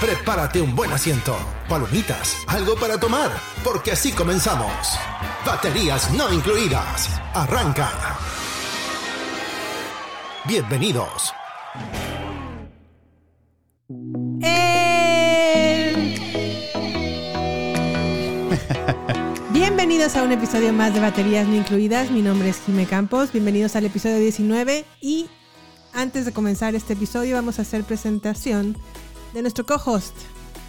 Prepárate un buen asiento, palomitas, algo para tomar, porque así comenzamos. Baterías no incluidas. Arranca. Bienvenidos. Bienvenidos a un episodio más de Baterías No Incluidas. Mi nombre es Jime Campos. Bienvenidos al episodio 19. Y antes de comenzar este episodio, vamos a hacer presentación de nuestro co-host,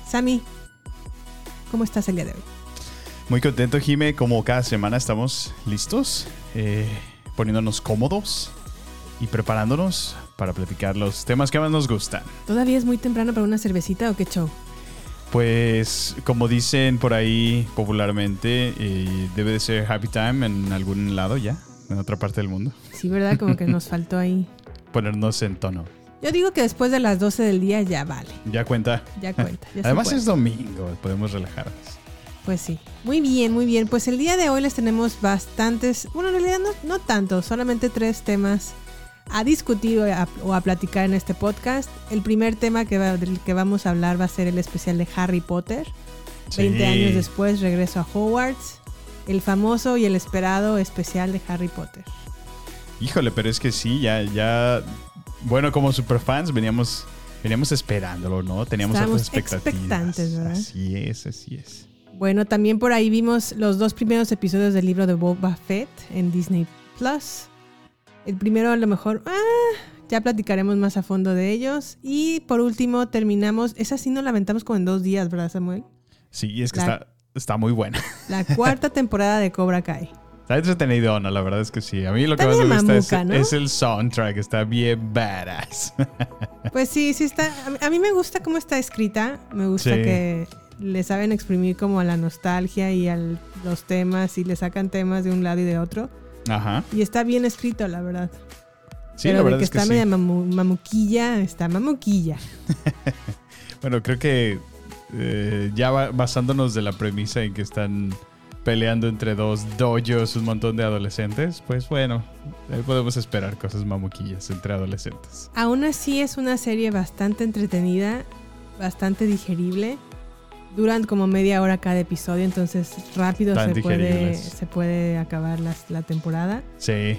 Sami. ¿Cómo estás el día de hoy? Muy contento, Jime. Como cada semana estamos listos, eh, poniéndonos cómodos y preparándonos para platicar los temas que más nos gustan. ¿Todavía es muy temprano para una cervecita o qué show? Pues, como dicen por ahí popularmente, eh, debe de ser happy time en algún lado ya, en otra parte del mundo. Sí, ¿verdad? Como que nos faltó ahí. Ponernos en tono. Yo digo que después de las 12 del día ya vale. Ya cuenta. Ya cuenta. ya Además es domingo, podemos relajarnos. Pues sí. Muy bien, muy bien. Pues el día de hoy les tenemos bastantes, bueno, en realidad no, no tanto, solamente tres temas a discutir o a, o a platicar en este podcast. El primer tema que va- del que vamos a hablar va a ser el especial de Harry Potter. 20 Sí. años después, regreso a Hogwarts. El famoso y el esperado especial de Harry Potter. Híjole, pero es que sí, ya, ya. Bueno, como superfans veníamos, veníamos esperándolo, ¿no? Teníamos Estábamos otras expectativas. expectantes, ¿verdad? Así es, así es. Bueno, también por ahí vimos los dos primeros episodios del libro de Boba Fett en Disney Plus. El primero a lo mejor, ah, ya platicaremos más a fondo de ellos. Y por último terminamos, esa sí nos la aventamos como en dos días, ¿verdad Samuel? Sí, es que La- está, está muy buena. La cuarta temporada de Cobra Kai. Está entretenido, no, la verdad es que sí. A mí lo que más me gusta es, mamuca, ¿no? es el soundtrack, está bien badass. Pues sí, sí está. a mí- me gusta cómo está escrita. Me gusta Sí. que le saben exprimir como a la nostalgia y a los temas y le sacan temas de un lado y de otro. Ajá. Y está bien escrito, la verdad. Sí, Pero la de verdad que es que está sí. media mamu- mamuquilla, está mamuquilla. Bueno, creo que eh, ya ba- basándonos de la premisa en que están peleando entre dos dojos un montón de adolescentes, pues bueno, ahí podemos esperar cosas mamuquillas entre adolescentes. Aún así es una serie bastante entretenida, bastante digerible. Duran como media hora cada episodio, entonces rápido Tan se puede, se puede acabar las- la temporada. Sí.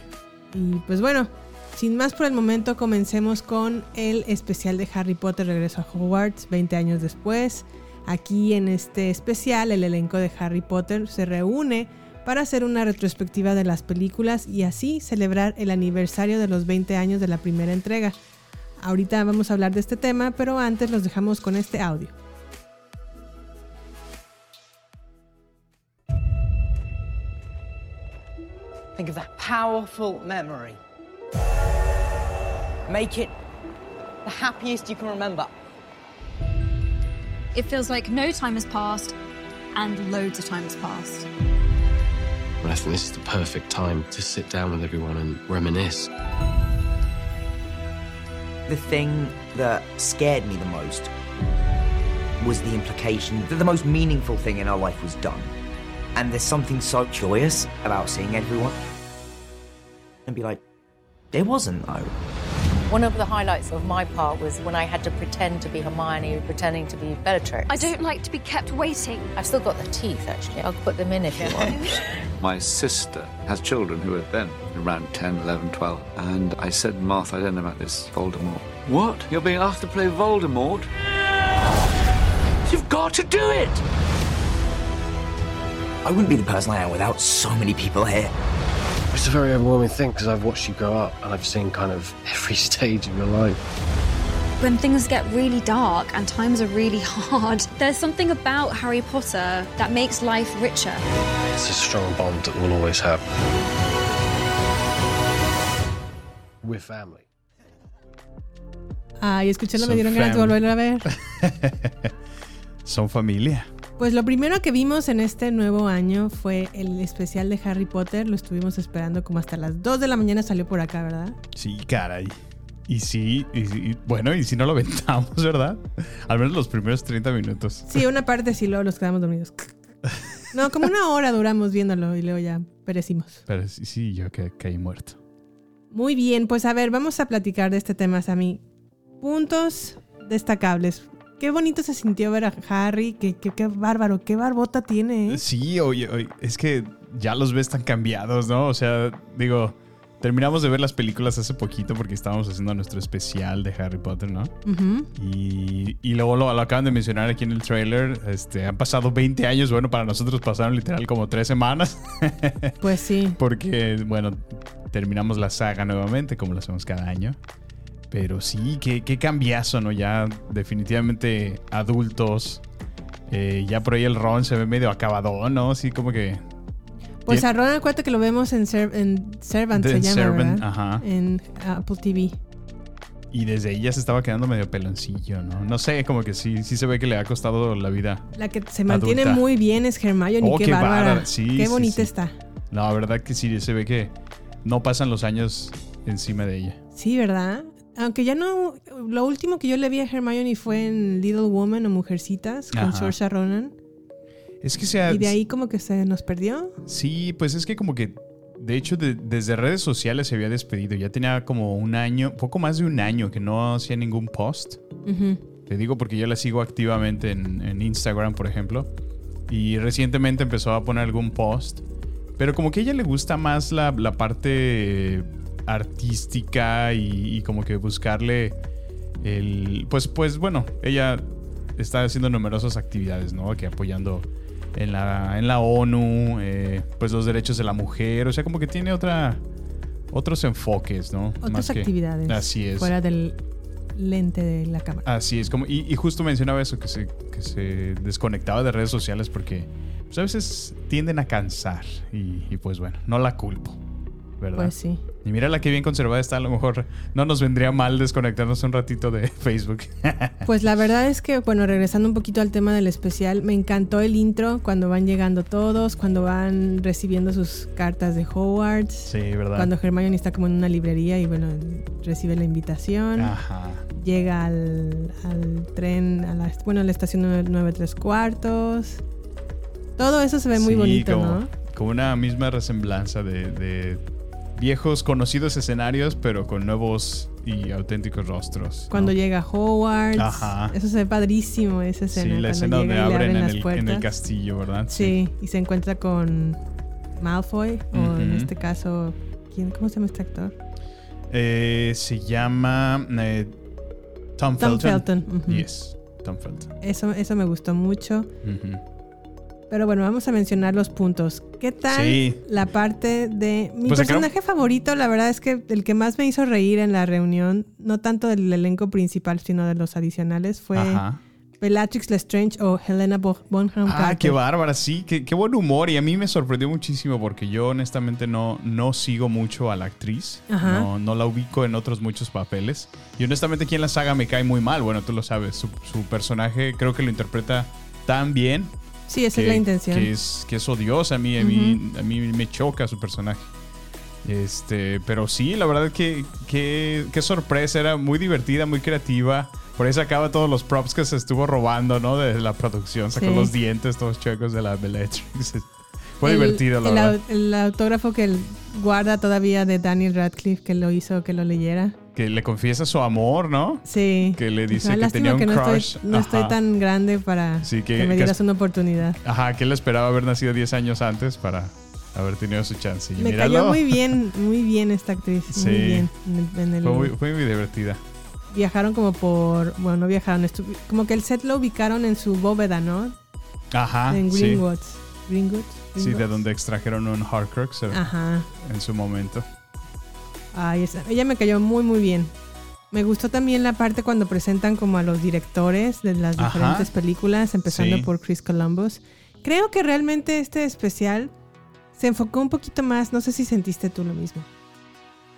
Y pues bueno, sin más por el momento, comencemos con el especial de Harry Potter Regreso a Hogwarts 20 años después. Aquí en este especial, el elenco de Harry Potter se reúne para hacer una retrospectiva de las películas y así celebrar el aniversario de los 20 años de la primera entrega. Ahorita vamos a hablar de este tema, pero antes los dejamos con este audio. Think of that powerful memory. Make it the happiest you can remember. It feels like no time has passed and loads of time has passed. I think this is the perfect time to sit down with everyone and reminisce. The thing that scared me the most was the implication that the most meaningful thing in our life was done. And there's something so joyous about seeing everyone and be like, there wasn't though. One of the highlights of my part was when I had to pretend to be Hermione, pretending to be Bellatrix. I don't like to be kept waiting. I've still got the teeth, actually. I'll put them in if you want. My sister has children who are then around 10, 11, 12. And I said, Martha, I don't know about this Voldemort. What? You're being asked to play Voldemort? You've got to do it! I wouldn't be the person I am without so many people here. It's a very overwhelming thing because I've watched you grow up and I've seen kind of every stage of your life. When things get really dark and times are really hard, there's something about Harry Potter that makes life richer. It's a strong bond that we'll always have. We're family. Ay, escucharlo me Son dieron ganas de fam- volverlo a ver. Son familia. Pues lo primero que vimos en este nuevo año fue el especial de Harry Potter. Lo estuvimos esperando como hasta las 2 de la mañana salió por acá, ¿verdad? Sí, caray. Y sí, y, y- bueno, y si no lo aventamos, ¿verdad? Al menos los primeros 30 minutos. Sí, una parte sí, luego los quedamos dormidos. No, como una hora duramos viéndolo y luego ya perecimos. Pero sí, sí yo que caí muerto. Muy bien, pues a ver, vamos a platicar de este tema, Sammy. Puntos destacables. Qué bonito se sintió ver a Harry, qué, qué, qué bárbaro, qué barbota tiene. ¿eh? Sí, oye, oye, es que ya los ves tan cambiados, ¿no? O sea, digo, terminamos de ver las películas hace poquito porque estábamos haciendo nuestro especial de Harry Potter, ¿no? Y, y luego lo, lo acaban de mencionar aquí en el trailer. Este, han pasado 20 años. Bueno, para nosotros pasaron literal como 3 semanas. Pues sí. Porque, bueno, terminamos la saga nuevamente, como lo hacemos cada año. Pero sí, qué, qué cambiazo, ¿no? Ya definitivamente adultos. Eh, ya por ahí el Ron se ve medio acabado, ¿no? Sí, como que... Pues a Ron acuérdate que lo vemos en, en Servant, se llama, Servant, ¿verdad? ajá. En Apple TV. Y desde ahí ya se estaba quedando medio peloncillo, ¿no? No sé, como que sí, sí se ve que le ha costado la vida. La que se mantiene Adulta. muy bien es Hermione. Oh, qué, qué bárbara. bárbara. Sí, qué sí, bonita sí. está. No, la verdad que sí, se ve que no pasan los años encima de ella. Sí, ¿verdad? Aunque ya no. Lo último que yo le vi a Hermione fue en Little Woman o Mujercitas con. Saoirse Ronan. Es que sea... Y de ahí como que se nos perdió. Sí, pues es que como que, de hecho, de- desde redes sociales se había despedido. Ya tenía como un año, poco más de un año que no hacía ningún post. Te digo porque yo la sigo activamente en, en Instagram, por ejemplo. Y recientemente empezó a poner algún post. Pero como que a ella le gusta más la, la parte artística y, y como que buscarle el... Pues, pues bueno, ella está haciendo numerosas actividades, ¿no? Que apoyando en la, en la ONU, eh, pues los derechos de la mujer. O sea, como que tiene otra... Otros enfoques, ¿no? Otras Más que- actividades. así es. Fuera del lente de la cámara. Así es, como, y, y justo mencionaba eso, que se, que se desconectaba de redes sociales porque pues, a veces tienden a cansar y, y, pues bueno, no la culpo, ¿verdad? Pues sí. Y mira la que bien conservada está, a lo mejor no nos vendría mal desconectarnos un ratito de Facebook. Pues la verdad es que, bueno, regresando un poquito al tema del especial, me encantó el intro cuando van llegando todos, cuando van recibiendo sus cartas de Hogwarts. sí, ¿verdad? Cuando Hermione está como en una librería y bueno, recibe la invitación. Ajá. Llega al, al tren, a la, bueno, a la estación 9, 9 3 cuartos. Todo eso se ve muy Sí, bonito, como, ¿no? Como una misma resemblanza de, de viejos conocidos escenarios, pero con nuevos y auténticos rostros. ¿no? Cuando llega. Ajá. Eso se ve padrísimo, esa escena. Sí, la escena donde le abren en las el, en puertas. el castillo, ¿verdad? Sí, y se encuentra con Malfoy, o en este caso, ¿quién, ¿cómo se llama este actor? Eh, se llama eh, Tom, Tom Felton. Yes, Tom Felton. Eso, eso me gustó mucho. Ujú. Pero bueno, vamos a mencionar los puntos. ¿Qué tal Sí. la parte de... Mi Pues personaje favorito, la verdad es que el que más me hizo reír en la reunión, no tanto del elenco principal, sino de los adicionales, fue Ajá. Bellatrix Lestrange o Helena Bo- Bonham Ah, Carter. qué bárbara, sí, qué, qué buen humor. Y a mí me sorprendió muchísimo porque yo honestamente no, no sigo mucho a la actriz. Ajá. No, no la ubico en otros muchos papeles. Y honestamente aquí en la saga me cae muy mal. Bueno, tú lo sabes. Su, su personaje creo que lo interpreta tan bien. Sí, esa que, es la intención. Que es, que es odiosa. A mí, a, mí, a mí me choca su personaje. Este, pero sí, la verdad que, que, qué sorpresa. Era muy divertida, muy creativa. Por ahí sacaba todos los props que se estuvo robando, ¿no? De la producción. Sacó Sí. los dientes, todos chuecos de la Bellatrix. Fue El- divertido, la el, verdad. el autógrafo que él guarda todavía de Daniel Radcliffe, que lo hizo que lo leyera. Que le confiesa su amor, ¿no? Sí. Que le dice que tenía un que no crush. Estoy, no estoy tan grande para Sí, que- que, me dieras una oportunidad. Ajá, que él esperaba haber nacido 10 años antes para haber tenido su chance. Y Me míralo. cayó muy bien, muy bien esta actriz. Sí. Muy bien. En el- en el- Fue muy, fue muy divertida. Viajaron como por. Bueno, no viajaron. como que el set lo ubicaron en su bóveda, ¿no? Ajá. en Ah, sí. Greenwoods. Sí, de donde extrajeron un Horcrux en su momento. Ay, esa- ella me cayó muy, muy bien. Me gustó también la parte cuando presentan como a los directores de las Ajá. diferentes películas, empezando Sí. por Chris Columbus. Creo que realmente este especial se enfocó un poquito más, no sé si sentiste tú lo mismo,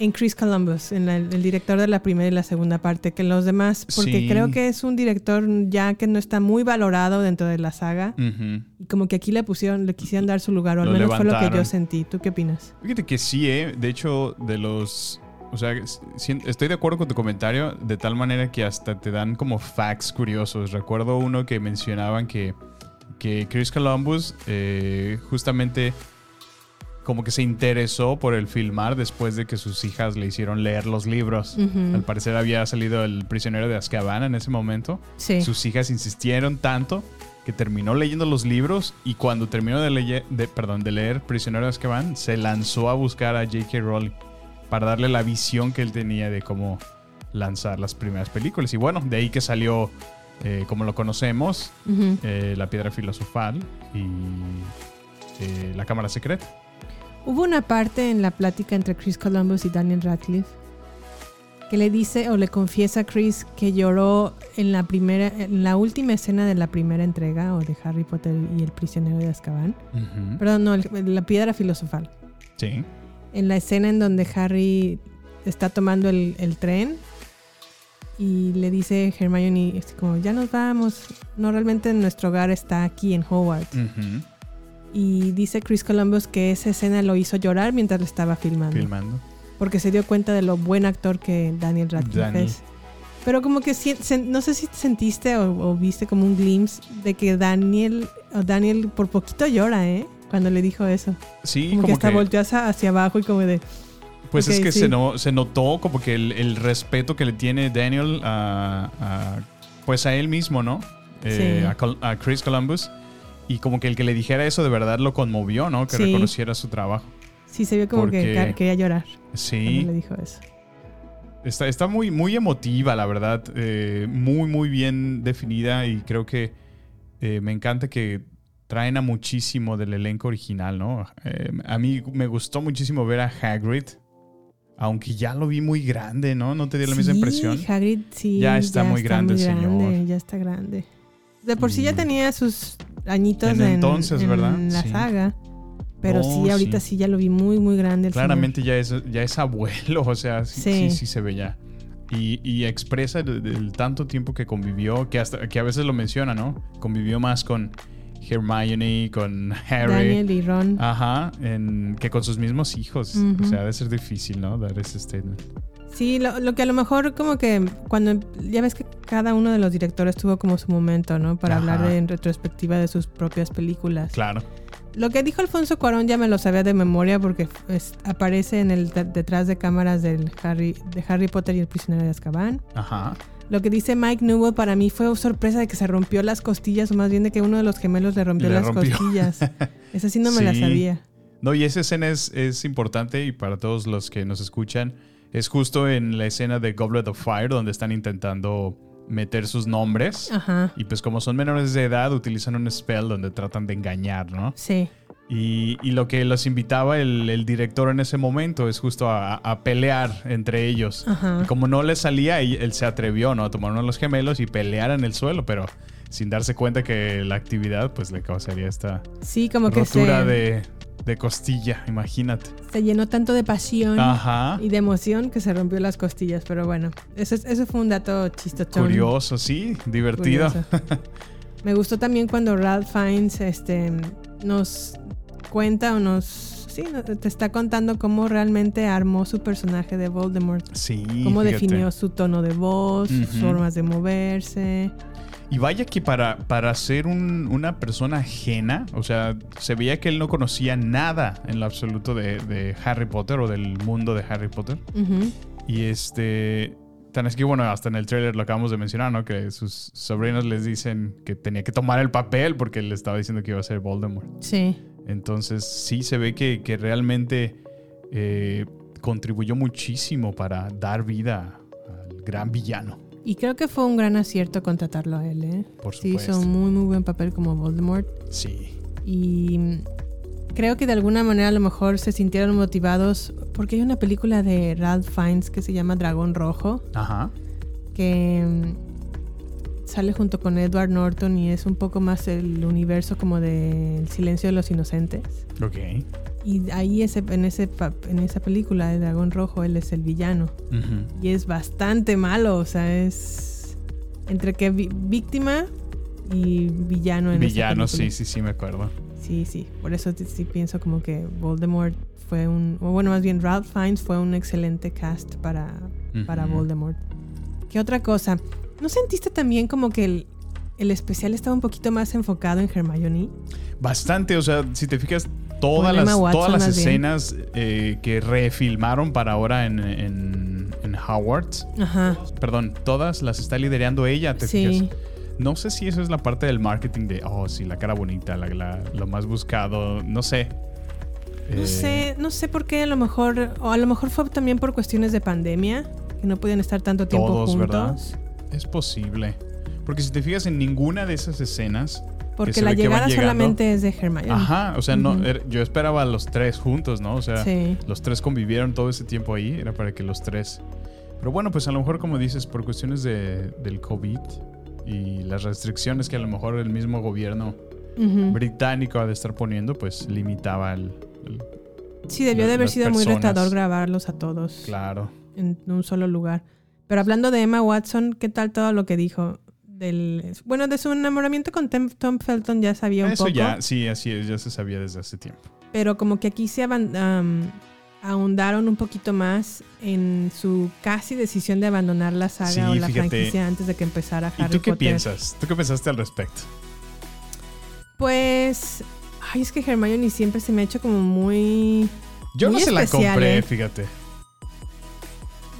en Chris Columbus, en la- el director de la primera y la segunda parte, que los demás, porque Sí. creo que es un director ya que no está muy valorado dentro de la saga. Y como que aquí le pusieron, le quisieron dar su lugar, o al Lo menos fue lo que yo sentí. ¿Tú qué opinas? Fíjate que sí, ¿eh? De hecho, de los... O sea, estoy de acuerdo con tu comentario, de tal manera que hasta te dan como facts curiosos. Recuerdo uno que mencionaban que, que Chris Columbus eh, justamente como que se interesó por el filmar después de que sus hijas le hicieron leer los libros. Al parecer había salido El prisionero de Azkaban en ese momento. Sí. Sus hijas insistieron tanto que terminó leyendo los libros y cuando terminó de, leye- de, perdón, de leer Prisionero de Azkaban, se lanzó a buscar a J.K. Rowling para darle la visión que él tenía de cómo lanzar las primeras películas. Y bueno, de ahí que salió, eh, como lo conocemos, eh, La Piedra Filosofal y eh, La Cámara Secreta. Hubo una parte en la plática entre Chris Columbus y Daniel Radcliffe que le dice o le confiesa a Chris que lloró en la primera, en la última escena de la primera entrega o de Harry Potter y el prisionero de Azkaban. Ujú. Perdón, no, el- la piedra filosofal. Sí. En la escena en donde Harry está tomando el, el tren y le dice Hermione, como, ya nos vamos. No, realmente nuestro hogar está aquí en Hogwarts. Ujú. Y dice Chris Columbus que esa escena lo hizo llorar mientras lo estaba filmando. Filmando. Porque se dio cuenta de lo buen actor que Daniel Radcliffe es. Pero como que no sé si sentiste o, o viste como un glimpse de que Daniel, o Daniel por poquito llora, ¿eh? Cuando le dijo eso. Sí, como, que como hasta que- volteó hacia, hacia abajo y como de... Pues es que sí. se, no- se notó como que el, el respeto que le tiene Daniel a, a- pues a él mismo, ¿no? Eh, Sí. a, Col- a Chris Columbus. Y como que el que le dijera eso de verdad lo conmovió, ¿no? Que Sí. reconociera su trabajo. Sí, se vio como que Porque- quería llorar Sí. le dijo eso. Está, está muy, muy emotiva, la verdad. eh, muy, muy bien definida. Y creo que eh, me encanta que traen a muchísimo del elenco original, ¿no? Eh, a mí me gustó muchísimo ver a Hagrid. Aunque ya lo vi muy grande, ¿no? ¿No te dio la misma Sí, impresión? Hagrid sí. Ya está muy grande el señor. Ya está grande. De por sí ya Y- tenía sus añitos En en, entonces, en ¿verdad? la Sí. saga. Pero No, sí, ahorita sí. sí. ya lo vi muy, muy grande. el Claramente ya es, ya es abuelo, o sea, sí, sí, Sí. sí se ve ya. Y, y expresa el, el tanto tiempo que convivió, que hasta que a veces lo menciona, ¿no? Convivió más con Hermione, con. Harry. Daniel y Ron. Ajá, en- que con sus mismos hijos. O sea, debe ser difícil, ¿no? Dar ese statement. Sí, lo, lo que a lo mejor como que cuando ya ves que cada uno de los directores tuvo como su momento, ¿no? Para Ajá. hablar de, en retrospectiva de sus propias películas. Claro. Lo que dijo Alfonso Cuarón ya me lo sabía de memoria porque es- aparece en el de- detrás de cámaras del Harry, de Harry Potter y el prisionero de Azkaban. Ajá. Lo que dice Mike Newell para mí fue sorpresa de que se rompió las costillas, o más bien de que uno de los gemelos le rompió Le las rompió. costillas. Esa sí no me la sabía. No, y esa escena es, es importante y para todos los que nos escuchan, es justo en la escena de Goblet of Fire donde están intentando meter sus nombres. Ajá. Y pues como son menores de edad, utilizan un spell donde tratan de engañar, ¿no? Sí. Y, y lo que los invitaba el, el director en ese momento es justo a, a pelear entre ellos. Ajá. Y como no le salía, él, él se atrevió, ¿no? A tomar uno de los gemelos y pelear en el suelo, pero sin darse cuenta que la actividad pues le causaría esta Sí, como que rotura se, de, de costilla, imagínate. se llenó tanto de pasión Ajá. y de emoción que se rompió las costillas. Pero bueno, eso, es- eso fue un dato chistochón. Curioso, sí, divertido. Curioso. Me gustó también cuando Ralph Fiennes este, nos cuenta o nos... Sí, te está contando cómo realmente armó su personaje de Voldemort. sí. Cómo fíjate. definió su tono de voz, sus formas de moverse. Y vaya que para, para ser un- una persona ajena, o sea, se veía que él no conocía nada en lo absoluto de, de Harry Potter o del mundo de Harry Potter. Y este. Tan es que, bueno, hasta en el trailer lo acabamos de mencionar, ¿no? Que sus sobrinos les dicen que tenía que tomar el papel porque le estaba diciendo que iba a ser Voldemort. Sí. Entonces, sí se ve que, que realmente eh, contribuyó muchísimo para dar vida al gran villano. Y creo que fue un gran acierto contratarlo a él, ¿eh? Por Sí, hizo supuesto. un muy, muy buen papel como Voldemort. Sí. Y creo que de alguna manera a lo mejor se sintieron motivados porque hay una película de Ralph Fiennes que se llama Dragón Rojo, Ajá. que mm, sale junto con Edward Norton y es un poco más el universo como de El silencio de los inocentes. Ok. Y ahí ese, en, ese, en esa película de Dragón Rojo él es el villano. Y es bastante malo, o sea, es entre que víctima y villano en Villano, sí, sí, sí, me acuerdo. Sí, sí, por eso sí, pienso como que Voldemort fue un, o bueno, más bien Ralph Fiennes fue un excelente cast para, para. Voldemort. ¿Qué otra cosa? ¿No sentiste también como que el, el especial estaba un poquito más enfocado en Hermione? Bastante, o sea, si te fijas, todas las, Watson, todas las escenas eh, que refilmaron para ahora en, en, en Hogwarts, Ajá. perdón, todas las está liderando ella, ¿te Sí. fijas? No sé si eso es la parte del marketing de, oh, sí, la cara bonita, la, la- lo más buscado, no sé. No Eh, sé, no sé por qué a lo mejor, o a lo mejor fue también por cuestiones de pandemia, que no podían estar tanto tiempo Todos, juntos. ¿verdad? Es posible. Porque si te fijas en ninguna de esas escenas. Que Porque la llegada solamente es de Hermione. Ajá, o sea, no, er- yo esperaba a los tres juntos, ¿no? O sea, Sí. los tres convivieron todo ese tiempo ahí, era para que los tres. Pero bueno, pues a lo mejor, como dices, por cuestiones de, del COVID y las restricciones que a lo mejor el mismo gobierno británico ha de estar poniendo, pues limitaba el. el- Sí, debió de haber sido muy retador grabarlos a todos Claro. en un solo lugar. Pero hablando de Emma Watson, ¿qué tal todo lo que dijo? Del, bueno, de su enamoramiento con Tom Felton ya sabía un Eso poco. ya, sí, así es, ya se sabía desde hace tiempo. Pero como que aquí se am, ahondaron un poquito más en su casi decisión de abandonar la saga Sí, o la fíjate. franquicia antes de que empezara ¿Y Harry tú qué Potter. piensas? ¿Tú qué pensaste al respecto? Pues, ay, es que Hermione siempre se me ha hecho como muy Yo Muy no se la compré, ¿eh? fíjate.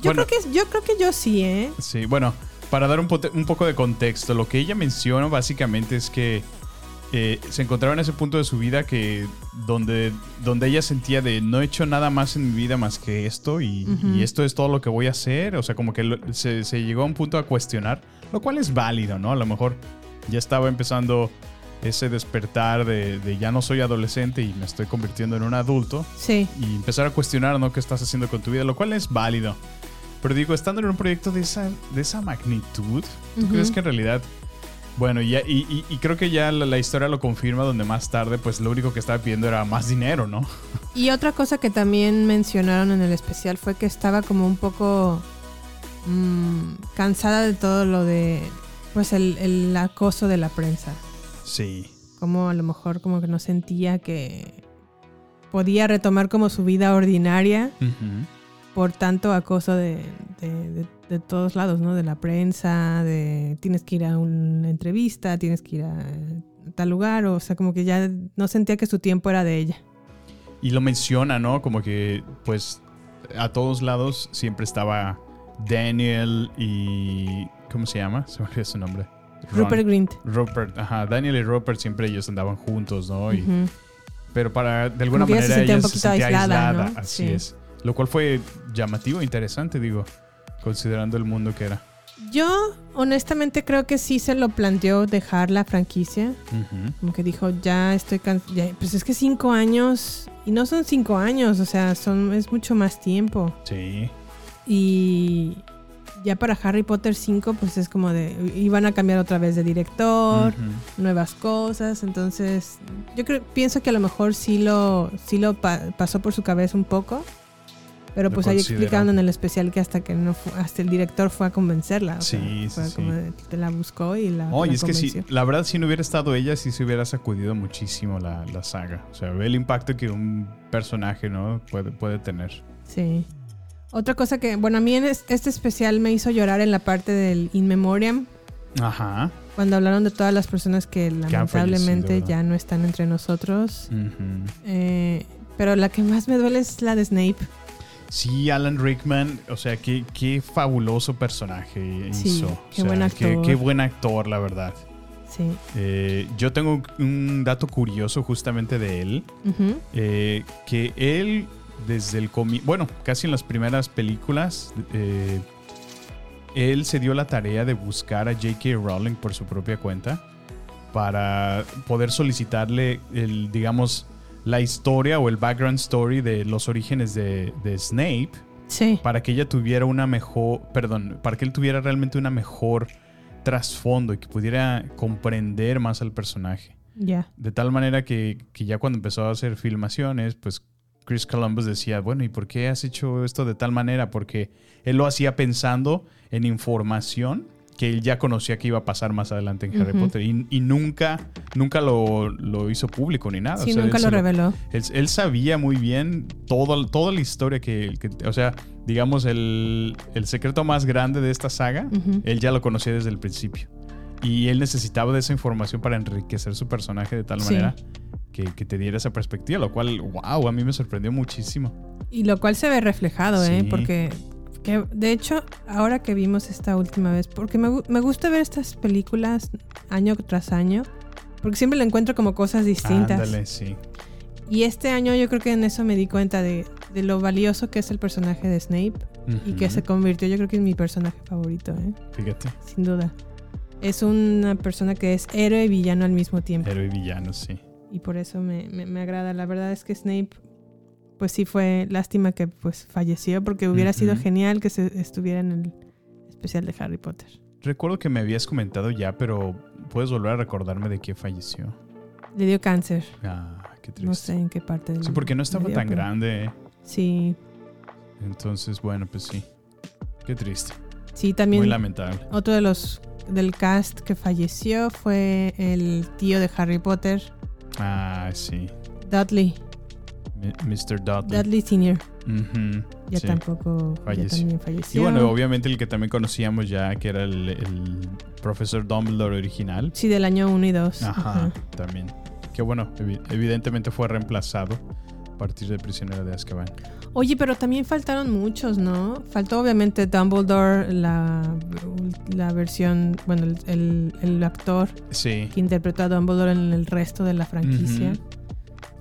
Yo Bueno. creo que yo creo que yo sí, ¿eh? Sí, bueno, para dar un, poco de contexto, lo que ella menciona básicamente es que eh, se encontraba en ese punto de su vida que donde, donde ella sentía de no he hecho nada más en mi vida más que esto y, esto es todo lo que voy a hacer. O sea, como que lo- se, se llegó a un punto a cuestionar, lo cual es válido, ¿no? A lo mejor ya estaba empezando ese despertar de, de ya no soy adolescente y me estoy convirtiendo en un adulto Sí. y empezar a cuestionar, ¿no? ¿Qué estás haciendo con tu vida? Lo cual es válido. Pero digo, estando en un proyecto de esa, de esa magnitud, ¿tú crees que en realidad... Bueno, ya, y, y- y creo que ya la, la historia lo confirma, donde más tarde, pues lo único que estaba pidiendo era más dinero, ¿no? Y otra cosa que también mencionaron en el especial fue que estaba como un poco mm, cansada de todo lo de pues el, el acoso de la prensa. Sí. Como a lo mejor como que no sentía que podía retomar como su vida ordinaria por tanto acoso de, de- de- de todos lados, ¿no? De la prensa, de tienes que ir a una entrevista, tienes que ir a tal lugar, o sea, como que ya no sentía que su tiempo era de ella. Y lo menciona, ¿no? Como que, pues, a todos lados siempre estaba Daniel y... ¿Cómo se llama? Se me olvidó su nombre. Ron. Rupert Grint. Rupert, ajá. Daniel y Rupert siempre ellos andaban juntos, ¿no? Y-. Pero para, de alguna Como que ella se manera un ella se sentía aislada, aislada. ¿no? Así Sí. es. Lo cual fue llamativo e interesante, digo, considerando el mundo que era. Yo honestamente creo que sí se lo planteó dejar la franquicia. Como que dijo, ya estoy cansada. Pues es que cinco años, y no son cinco años, o sea, son, es mucho más tiempo. Sí. Y ya para Harry Potter 5, pues es como de, iban a cambiar otra vez de director, nuevas cosas, entonces yo creo, pienso que a lo mejor sí lo, sí lo pa- pasó por su cabeza un poco. Pero pues ahí explicaron en el especial que hasta que no fu- hasta el director fue a convencerla. o Sí, sea, sí, fue sí. como te la buscó y la, Oye, es que sí, convenció. la verdad, si no hubiera estado ella, sí se hubiera sacudido muchísimo la, la saga. O sea, ve el impacto que un personaje, ¿no? Puede, puede tener. Sí. Otra cosa que, bueno, a mí en es- este especial me hizo llorar en la parte del In Memoriam, Ajá. cuando hablaron de todas las personas que lamentablemente ya no están entre nosotros. Eh, pero la que más me duele es la de Snape. Sí, Alan Rickman, o sea, qué, qué fabuloso personaje Sí, hizo. qué O sea, buen actor. qué buen actor, la verdad. Sí. Eh, yo tengo un, dato curioso justamente de él. Eh, que él, desde el comienzo, bueno, casi en las primeras películas, eh, él se dio la tarea de buscar a J.K. Rowling por su propia cuenta para poder solicitarle el, digamos, la historia o el background story de los orígenes de, de Snape Sí. para que ella tuviera una mejor, perdón, para que él tuviera realmente una mejor trasfondo y que pudiera comprender más al personaje. Ya. De tal manera que, que ya cuando empezó a hacer filmaciones, pues Chris Columbus decía, bueno, ¿y por qué has hecho esto de tal manera? Porque él lo hacía pensando en información que él ya conocía que iba a pasar más adelante en Harry Ujú. Potter y, y nunca, nunca lo, lo hizo público ni nada. Sí, O sea, nunca lo reveló. Él, él sabía muy bien todo, toda la historia que, que- o sea, digamos, el, el secreto más grande de esta saga, Ujú. él ya lo conocía desde el principio. Y él necesitaba de esa información para enriquecer su personaje de tal Sí. manera que, que te diera esa perspectiva, lo cual, wow, a mí me sorprendió muchísimo. Y lo cual se ve reflejado, ¿eh? Sí. Porque, que, de hecho, ahora que vimos esta última vez, porque me, me gusta ver estas películas año tras año, porque siempre le encuentro como cosas distintas. Ándale, sí. Y este año yo creo que en eso me di cuenta de, de lo valioso que es el personaje de Snape y que se convirtió, yo creo que en mi personaje favorito, ¿eh? Fíjate, Sin duda. Es una persona que es héroe y villano al mismo tiempo. héroe y villano, sí. Y por eso me, me- me agrada. La verdad es que Snape, pues sí fue lástima que pues falleció, porque hubiera sido genial que se estuviera en el especial de Harry Potter. Recuerdo que me habías comentado ya, pero puedes volver a recordarme de quién falleció. Le dio cáncer. Ah, qué triste. No sé en qué parte del Sí, porque no estaba dio, tan pero- grande. ¿eh? Sí, Entonces, bueno, pues sí. Qué triste. sí, también. Muy lamentable. Otro de los del cast que falleció fue el tío de Harry Potter, Ah, sí. Dudley. Mr. Dudley. Dudley Sr. Ya sí. tampoco. Ya Falleció. Y bueno, obviamente el que también conocíamos ya, que era el, el profesor Dumbledore original. Sí, del año 1 y 2. Ajá, también. Que bueno, evi- evidentemente fue reemplazado a partir de Prisionero de Azkaban. Oye, pero también faltaron muchos, ¿no? Faltó obviamente Dumbledore, la, la versión, bueno, el, el- el actor Sí. que interpretó a Dumbledore en el resto de la franquicia. Ujú.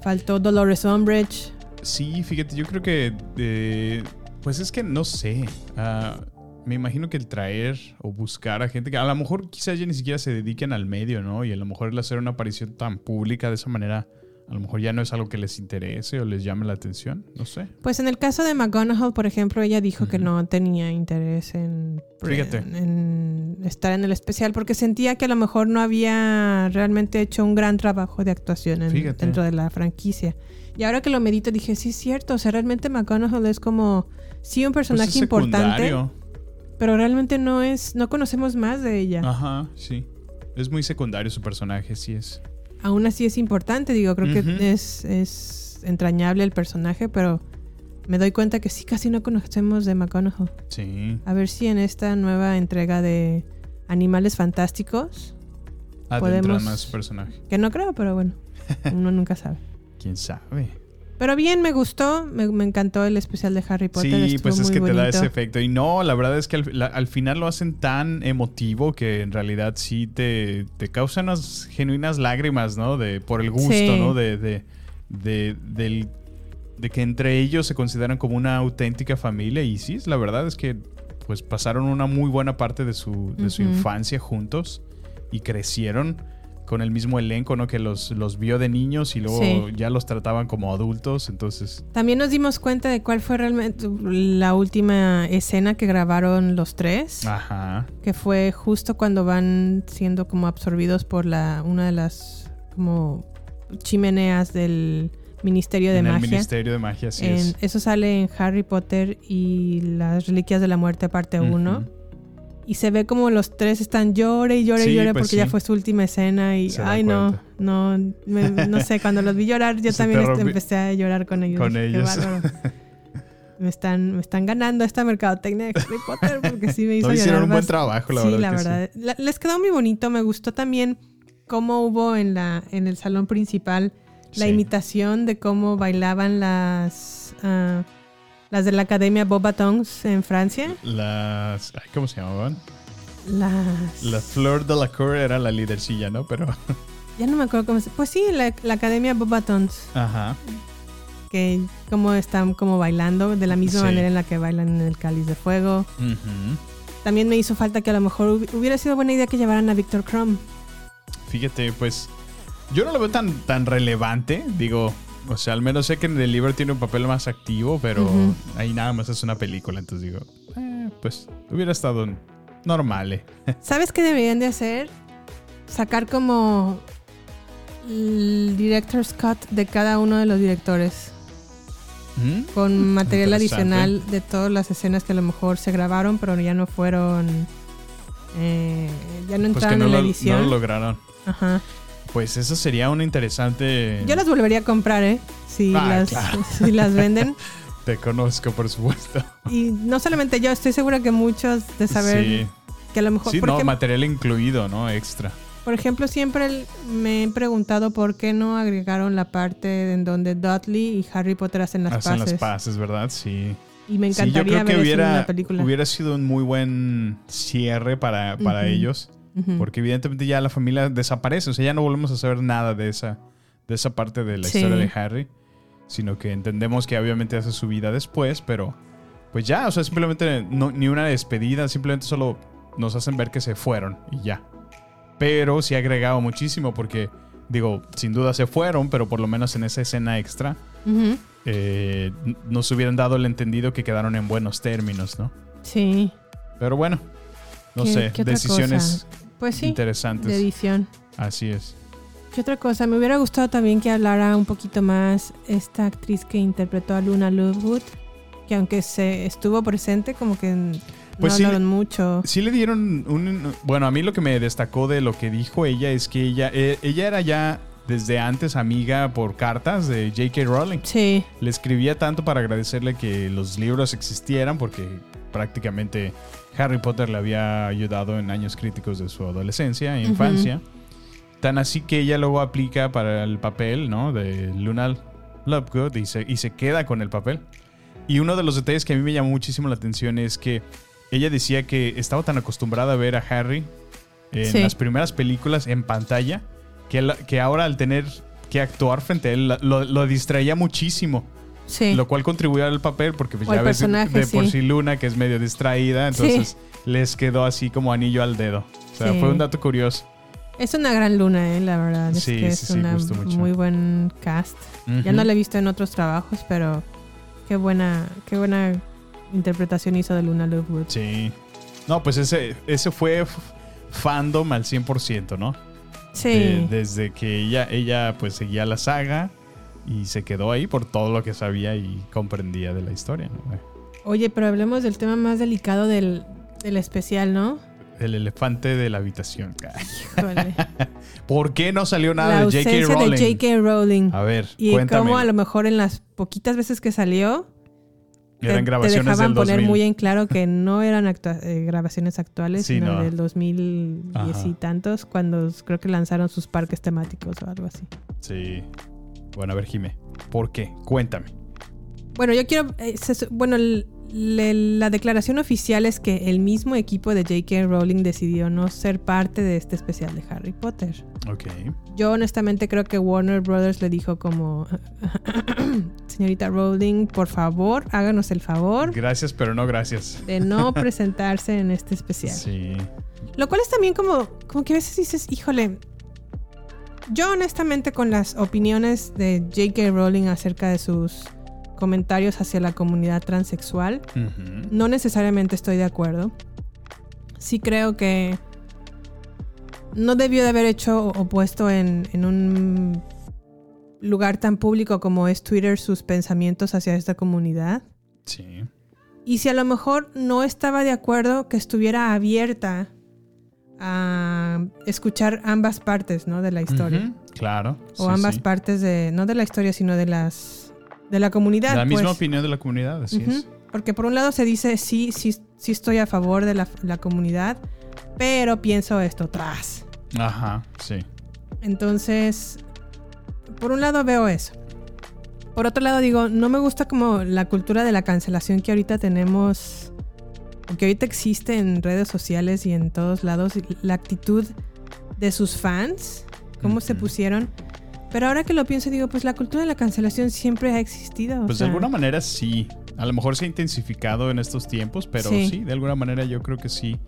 Faltó Dolores Umbridge. Sí, fíjate, yo creo que. eh, pues es que no sé. Ah, me imagino que el traer o buscar a gente que a lo mejor quizás ya ni siquiera se dediquen al medio, ¿no? Y a lo mejor el hacer una aparición tan pública de esa manera, a lo mejor ya no es algo que les interese o les llame la atención. No sé. Pues en el caso de McGonagall, por ejemplo, ella dijo que no tenía interés en, Fíjate. en estar en el especial porque sentía que a lo mejor no había realmente hecho un gran trabajo de actuación en- dentro de la franquicia. Y ahora que lo medito dije, sí es cierto, o sea, realmente McGonagall es como, sí, un personaje Pues es importante, pero realmente no es, no conocemos más de ella. Ajá, sí. Es muy secundario su personaje, sí es. Aún así es importante, digo, creo que es, es entrañable el personaje, pero me doy cuenta que sí, casi no conocemos de McGonagall. Sí. A ver si en esta nueva entrega de Animales Fantásticos, Adentran Podemos- más personaje. que no creo, pero bueno, uno nunca sabe. ¿Quién sabe? Pero bien, me gustó, me, me encantó el especial de Harry Potter. Sí, estuvo pues es muy que te da ese efecto. Y no, la verdad es que al, la- al final lo hacen tan emotivo que en realidad sí te, te causa unas genuinas lágrimas, ¿no? De, por el gusto, Sí. ¿no? De, de, de, del- de que entre ellos se consideran como una auténtica familia. Y sí, la verdad es que pues pasaron una muy buena parte de su, de su infancia juntos y crecieron con el mismo elenco, ¿no? Que los, los vio de niños y luego Sí. ya los trataban como adultos. Entonces, También nos dimos cuenta de cuál fue realmente la última escena que grabaron los tres. ajá. que fue justo cuando van siendo como absorbidos por la una de las como chimeneas del Ministerio de en el Magia. Ministerio de Magia, es. Eso sale en Harry Potter y las Reliquias de la Muerte parte 1. Ujú. Y se ve como los tres están llore y llore Sí, y llore pues porque ya fue su última escena y ay no, no, me- no sé, cuando los vi llorar yo Se también empecé a llorar con ellos. Con Dije, "Qué ellos. bárbaro". me están, me están ganando esta mercadotecnia de Harry Potter porque sí me hizo No, hicieron un buen trabajo, la sí, verdad la sí. verdad. La- les quedó muy bonito. Me gustó también cómo hubo en la en el salón principal la Sí. imitación de cómo bailaban las ah, las de la Academia Bobatons en Francia. Las. ay, ¿Cómo se llamaban? Las La Fleur de la Cour era la lidercilla, ¿no? Pero. ya no me acuerdo cómo se. Pues sí, la, la Academia Bobatons Ajá. que como están como bailando de la misma Sí. manera en la que bailan en el Cáliz de Fuego. También me hizo falta que a lo mejor hubi- hubiera sido buena idea que llevaran a Victor Crumb. Fíjate, pues. Yo no lo veo tan, tan relevante. Digo, O sea, al menos sé que en el libro tiene un papel más activo, pero ahí nada más es una película. Entonces digo, eh, pues hubiera estado normal. eh. ¿Sabes qué deberían de hacer? Sacar como el director's cut de cada uno de los directores. ¿Mm? Con material adicional de todas las escenas que a lo mejor se grabaron, pero ya no fueron. eh, ya no Pues que entraron no en la lo, no edición. lo lograron. Ajá. Pues eso sería una interesante. Yo las volvería a comprar, ¿eh? Si, Ah, las, claro. si las venden. Te conozco, por supuesto. Y no solamente yo, estoy segura que muchos de saber Sí. que a lo mejor. Sí, por, no, material incluido, ¿no? Extra. por ejemplo, siempre me he preguntado por qué no agregaron la parte en donde Dudley y Harry Potter hacen las Hacen paces. las pases, ¿verdad? Sí. Y me Sí, yo encantaría creo que ver eso en hubiera, una película. hubiera sido un muy buen cierre para, para Ujú. ellos. Porque evidentemente ya la familia desaparece. O sea, ya no volvemos a saber nada de esa, de esa parte de la Sí. historia de Harry. Sino que entendemos que obviamente hace su vida después, pero pues ya, o sea, simplemente no- ni una despedida, simplemente solo nos hacen ver que se fueron y ya. Pero sí ha agregado muchísimo porque, digo, sin duda se fueron, pero por lo menos en esa escena extra Ujú. eh, n- nos hubieran dado el entendido que quedaron en buenos términos, ¿no? Sí. Pero bueno, no ¿Qué- sé, qué decisiones cosa? Pues sí, interesantes. de edición. Así es. ¿Qué otra cosa? Me hubiera gustado también que hablara un poquito más esta actriz que interpretó a Luna Lovegood, que aunque se estuvo presente, como que no Pues sí, hablaron mucho. Sí le dieron un... Bueno, a mí lo que me destacó de lo que dijo ella es que ella, eh, ella era ya desde antes amiga por cartas de J.K. Rowling. Sí. Le escribía tanto para agradecerle que los libros existieran porque prácticamente Harry Potter le había ayudado en años críticos de su adolescencia e infancia. Tan así que ella luego aplica para el papel, ¿no? De Luna Lovegood y se, y se queda con el papel. Y uno de los detalles que a mí me llamó muchísimo la atención es que ella decía que estaba tan acostumbrada a ver a Harry en Sí. las primeras películas en pantalla que, la- que ahora al tener que actuar frente a él lo distraía muchísimo. Sí. Lo cual contribuyó al papel porque pues, ya ves de- por sí. Luna que es medio distraída, entonces les quedó así como anillo al dedo. O sea, fue un dato curioso. Es una gran luna, eh, la verdad. Es Sí, que sí, es sí, una muy buen cast. Ya no la he visto en otros trabajos, pero qué buena, qué buena interpretación hizo de Luna Lovegood. Sí. No, pues ese, ese fue fandom al 100%, ¿no? Sí. De- desde que ella, ella pues seguía la saga y se quedó ahí por todo lo que sabía y comprendía de la historia. ¿no? Oye, pero hablemos del tema más delicado del, del especial, ¿no? El elefante de la habitación. Híjole. ¿Por qué no salió nada la de J.K. Rowling? de J.K. Rowling. A ver, y cuéntame. cómo a lo mejor en las poquitas veces que salió te, Eran te grabaciones dejaban del poner 2000. muy en claro que no eran actua- eh, grabaciones actuales, Sí, sino no. del 2010 y Ajá. tantos, cuando creo que lanzaron sus parques temáticos o algo así. Sí. Bueno, a ver, Jime. ¿Por qué? Cuéntame. Bueno, yo quiero. eh, se bueno, el- le- la declaración oficial es que el mismo equipo de J.K. Rowling decidió no ser parte de este especial de Harry Potter. Ok. Yo honestamente creo que Warner Brothers le dijo como, señorita Rowling, por favor, háganos el favor Gracias, pero no gracias. de no presentarse en este especial. Sí. Lo cual es también como, como que a veces dices, híjole, yo honestamente con las opiniones de J.K. Rowling acerca de sus comentarios hacia la comunidad transexual, no necesariamente estoy de acuerdo. Sí creo que no debió de haber hecho o puesto en, en un lugar tan público como es Twitter sus pensamientos hacia esta comunidad. Sí. Y si a lo mejor no estaba de acuerdo, que estuviera abierta a escuchar ambas partes, ¿no? De la historia. Claro. O sí, ambas sí. partes de, no de la historia, sino de las, de la comunidad. La misma pues. opinión de la comunidad, así es. Porque por un lado se dice, sí, sí, sí estoy a favor de la, la comunidad, pero pienso esto tras. Ajá, sí. Entonces, por un lado veo eso. Por otro lado digo, no me gusta como la cultura de la cancelación que ahorita tenemos, o que ahorita existe en redes sociales y en todos lados, la actitud de sus fans, cómo se pusieron. Pero ahora que lo pienso digo, pues la cultura de la cancelación siempre ha existido. Pues sea, de alguna manera sí. A lo mejor se ha intensificado en estos tiempos, pero Sí. sí. de alguna manera yo creo que sí.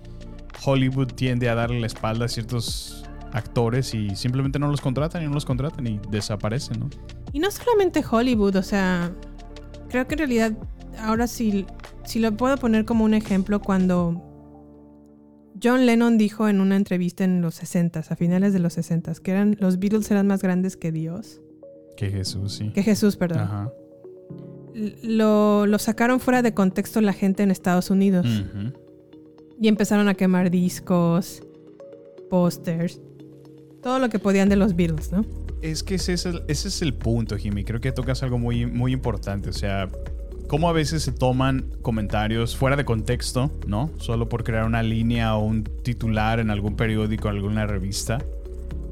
Hollywood tiende a darle la espalda a ciertos actores y simplemente no los contratan y no los contratan y desaparecen, ¿no? Y no solamente Hollywood, o sea, creo que en realidad, ahora sí, si lo puedo poner como un ejemplo, cuando John Lennon dijo en una entrevista en los 60 a finales de los 60 que eran, los Beatles eran más grandes que Dios. Que Jesús, sí. Que Jesús, perdón. Ajá. Lo, lo sacaron fuera de contexto la gente en Estados Unidos. Y empezaron a quemar discos, pósters, todo lo que podían de los Beatles, ¿no? Es que ese es el, ese es el punto, Jimmy. Creo que tocas algo muy, muy importante. O sea, cómo a veces se toman comentarios fuera de contexto, ¿no? Solo por crear una línea o un titular en algún periódico, alguna revista.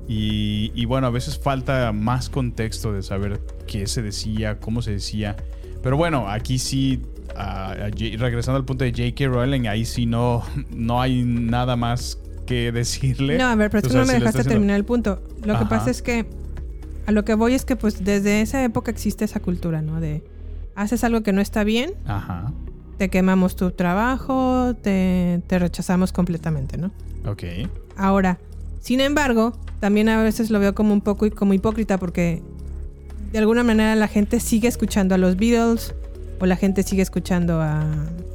Y, y bueno, a veces falta más contexto de saber qué se decía, cómo se decía. Pero bueno, aquí sí, a- a J- regresando al punto de J.K. Rowling, ahí sí no, no hay nada más que decirle. No, a ver, pero sea, no me si dejaste haciendo- terminar el punto. Lo que pasa es que a lo que voy es que pues desde esa época existe esa cultura, ¿no? De haces algo que no está bien, Ajá, te quemamos tu trabajo, te, te rechazamos completamente, ¿no? ok. Ahora, sin embargo, también a veces lo veo como un poco como hipócrita porque de alguna manera la gente sigue escuchando a los Beatles o la gente sigue escuchando a,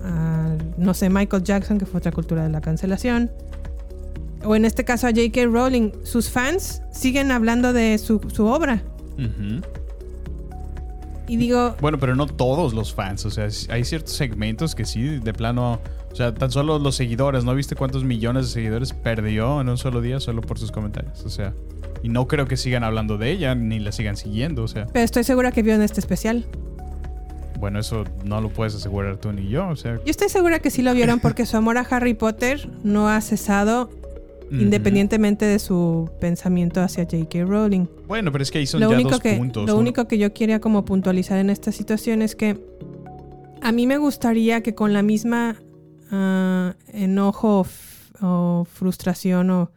a, no sé, Michael Jackson, que fue otra cultura de la cancelación. O en este caso a J.K. Rowling. Sus fans siguen hablando de su, su obra. Ujú. Y digo, Bueno, pero no todos los fans. O sea, hay ciertos segmentos que sí, de plano. O sea, tan solo los seguidores. ¿No viste cuántos millones de seguidores perdió en un solo día solo por sus comentarios? O sea, y no creo que sigan hablando de ella ni la sigan siguiendo. O sea, pero estoy segura que vio en este especial. bueno, eso no lo puedes asegurar tú ni yo. O sea, Yo estoy segura que sí lo vieron porque su amor a Harry Potter no ha cesado independientemente de su pensamiento hacia J.K. Rowling. bueno, pero es que ahí son lo ya único dos que, puntos. Lo Uno- único que yo quería como puntualizar en esta situación es que a mí me gustaría que con la misma ah, enojo o, frustración o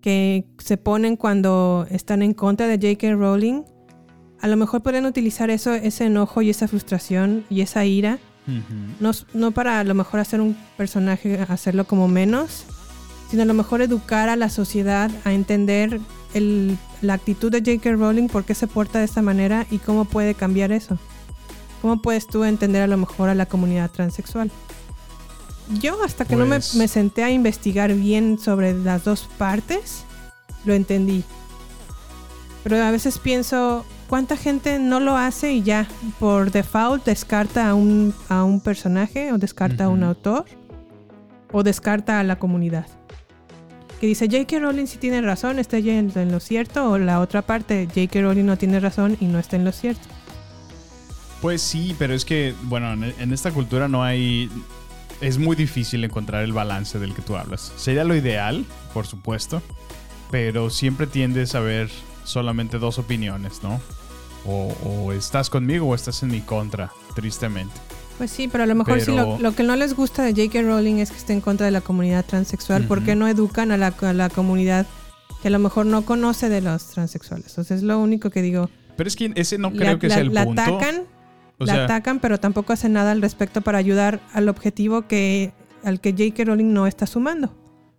que se ponen cuando están en contra de J.K. Rowling, a lo mejor podrían utilizar eso, ese enojo y esa frustración y esa ira no, no para a lo mejor hacer un personaje, hacerlo como menos, sino a lo mejor educar a la sociedad a entender el- la actitud de J.K. Rowling, por qué se porta de esta manera y cómo puede cambiar eso. ¿Cómo puedes tú entender a lo mejor a la comunidad transexual? Yo hasta que no me, Pues- me senté a investigar bien sobre las dos partes, lo entendí. Pero a veces pienso, ¿cuánta gente no lo hace y ya por default descarta a un, a un personaje o descarta a un autor o descarta a la comunidad? Que dice J.K. Rowling sí tiene razón, está ella en, lo cierto, o la otra parte, J.K. Rowling no tiene razón y no está en lo cierto. Pues sí, pero es que, bueno, en, esta cultura no hay... Es muy difícil encontrar el balance del que tú hablas. Sería lo ideal, por supuesto, pero siempre tiendes a ver solamente dos opiniones, ¿no? O estás conmigo o estás en mi contra, tristemente. Pues sí, pero a lo mejor sí lo, que no les gusta de J.K. Rowling es que esté en contra de la comunidad transexual. ¿Por qué Ujú. no educan a la, a la comunidad que a lo mejor no conoce de los transexuales? Sea, es lo único que digo. Pero es que ese no La- creo que la- sea el la punto. atacan, O la atacan, pero tampoco hacen nada al respecto para ayudar al objetivo que al que J.K. Rowling no está sumando.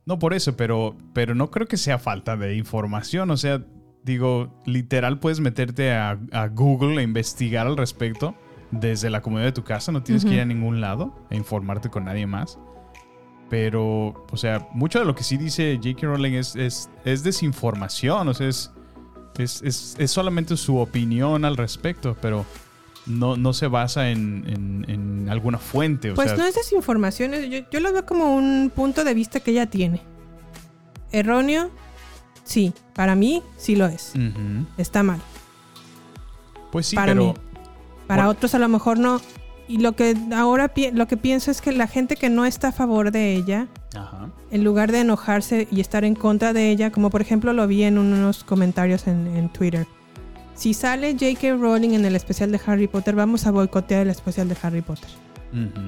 No por eso, pero, pero no creo que sea falta de información. O sea, digo, literal puedes meterte a, a Google e investigar al respecto desde la comodidad de tu casa. No tienes que ir a ningún lado e informarte con nadie más. Pero, o sea, mucho de lo que sí dice J.K. Rowling es, es, es desinformación. O sea, es, es, es- es solamente su opinión al respecto, pero no, no se basa en, en- en alguna fuente. O Pues sea, no es desinformación, es- yo, yo lo veo como un punto de vista que ella tiene. Erróneo, sí. Para mí, sí lo es. Está mal. Pues sí, para pero... mí. Para Bueno. otros a lo mejor no. Y lo que ahora lo que pienso es que la gente que no está a favor de ella, Ajá. en lugar de enojarse y estar en contra de ella, como por ejemplo lo vi en unos comentarios en, en Twitter. Si sale J.K. Rowling en el especial de Harry Potter, vamos a boicotear el especial de Harry Potter.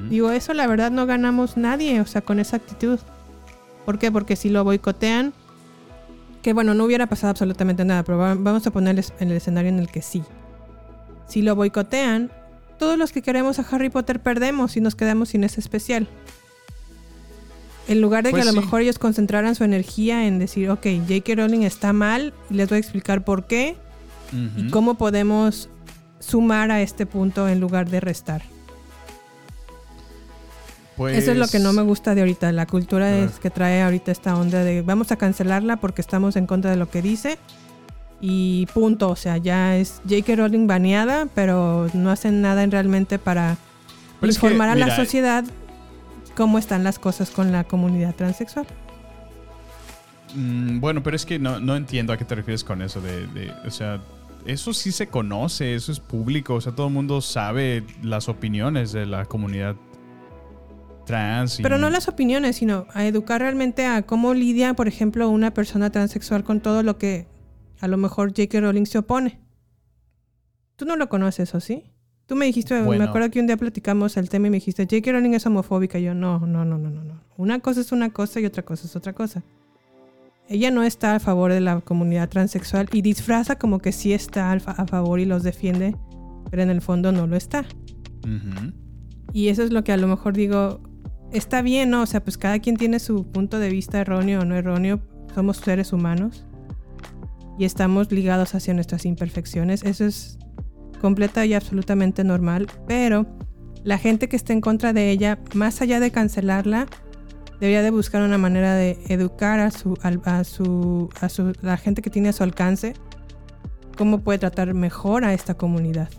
Digo, eso la verdad no ganamos nadie, o sea, con esa actitud. ¿Por qué? Porque si lo boicotean, que bueno, no hubiera pasado absolutamente nada, pero va- vamos a ponerles en el escenario en el que sí. Si lo boicotean, todos los que queremos a Harry Potter perdemos y nos quedamos sin ese especial. En lugar de Pues que a lo sí. mejor ellos concentraran su energía en decir, ok, J.K. Rowling está mal, y les voy a explicar por qué y cómo podemos sumar a este punto en lugar de restar. Eso es lo que no me Pues, gusta de ahorita. La cultura Ah. es que trae ahorita esta onda de vamos a cancelarla porque estamos en contra de lo que dice. Y punto. O sea, ya es J.K. Rowling baneada, pero no hacen nada en realmente para Pero es que, informar a la mira, sociedad cómo están las cosas con la comunidad transexual. Mm, bueno, pero es que no, no entiendo a qué te refieres con eso de, de- o sea, eso sí se conoce, eso es público, o sea, todo el mundo sabe las opiniones de la comunidad trans. y- Pero no las opiniones, sino a educar realmente a cómo lidia, por ejemplo, una persona transexual con todo lo que a lo mejor J.K. Rowling se opone. Tú no lo conoces, ¿o sí? Tú me dijiste, Bueno. me acuerdo que un día platicamos el tema y me dijiste, J.K. Rowling es homofóbica. Y yo, no, no, no, no, no, no. Una cosa es una cosa y otra cosa es otra cosa. Ella no está a favor de la comunidad transexual y disfraza como que sí está a favor y los defiende, pero en el fondo no lo está. Y eso es lo que a lo mejor digo, está bien, ¿no? O sea, pues cada quien tiene su punto de vista erróneo o no erróneo. Somos seres humanos y estamos ligados hacia nuestras imperfecciones. Eso es completa y absolutamente normal. Pero la gente que esté en contra de ella, más allá de cancelarla, debería de buscar una manera de educar a su, a su, a su, la gente que tiene a su alcance, cómo puede tratar mejor a esta comunidad.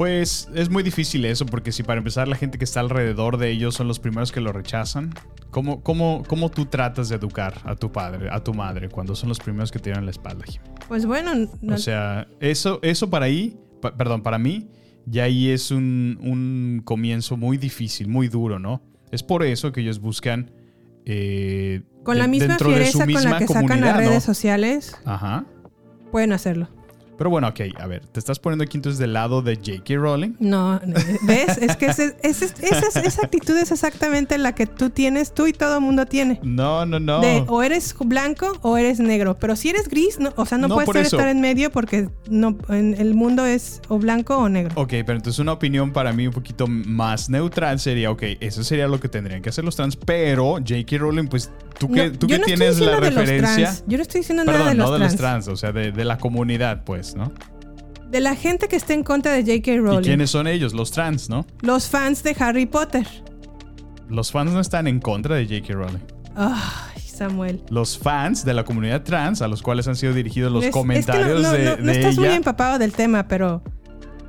Pues es muy difícil eso, porque si para empezar la gente que está alrededor de ellos son los primeros que lo rechazan, ¿cómo, cómo, cómo tú tratas de educar a tu padre, a tu madre, cuando son los primeros que te dieron la espalda? Pues bueno, no- O sea, eso, eso para ahí, pa- perdón, para mí, ya ahí es un, un comienzo muy difícil, muy duro, ¿no? Es por eso que ellos buscan... eh, con la misma fiereza con la que sacan las ¿no? redes sociales, Ajá. pueden hacerlo. Pero bueno, ok, a ver, te estás poniendo aquí entonces del lado de J.K. Rowling. No, ¿ves? Es que ese- ese- esa, esa actitud es exactamente la que tú tienes, tú y todo el mundo tiene. No, no, no. De o eres blanco o eres negro. Pero si eres gris, no, o sea, no, No, puedes ser estar en medio porque no, en el mundo es o blanco o negro. Ok, pero entonces una opinión para mí un poquito más neutral sería, ok, eso sería lo que tendrían que hacer los trans, pero J.K. Rowling, pues tú No, que, tú yo que no tienes la referencia... Yo no estoy diciendo Perdón, nada de los no de trans. los trans, o sea, de, de la comunidad, pues, ¿no? De la gente que está en contra de J.K. ¿Y Rowling. quiénes son ellos? Los trans, ¿no? Los fans de Harry Potter. Los fans no están en contra de J.K. Rowling. Ay, Samuel. Los fans de la comunidad trans, a los cuales han sido dirigidos los Es- es que no- comentarios no, de, no- no de estás muy empapado del tema, pero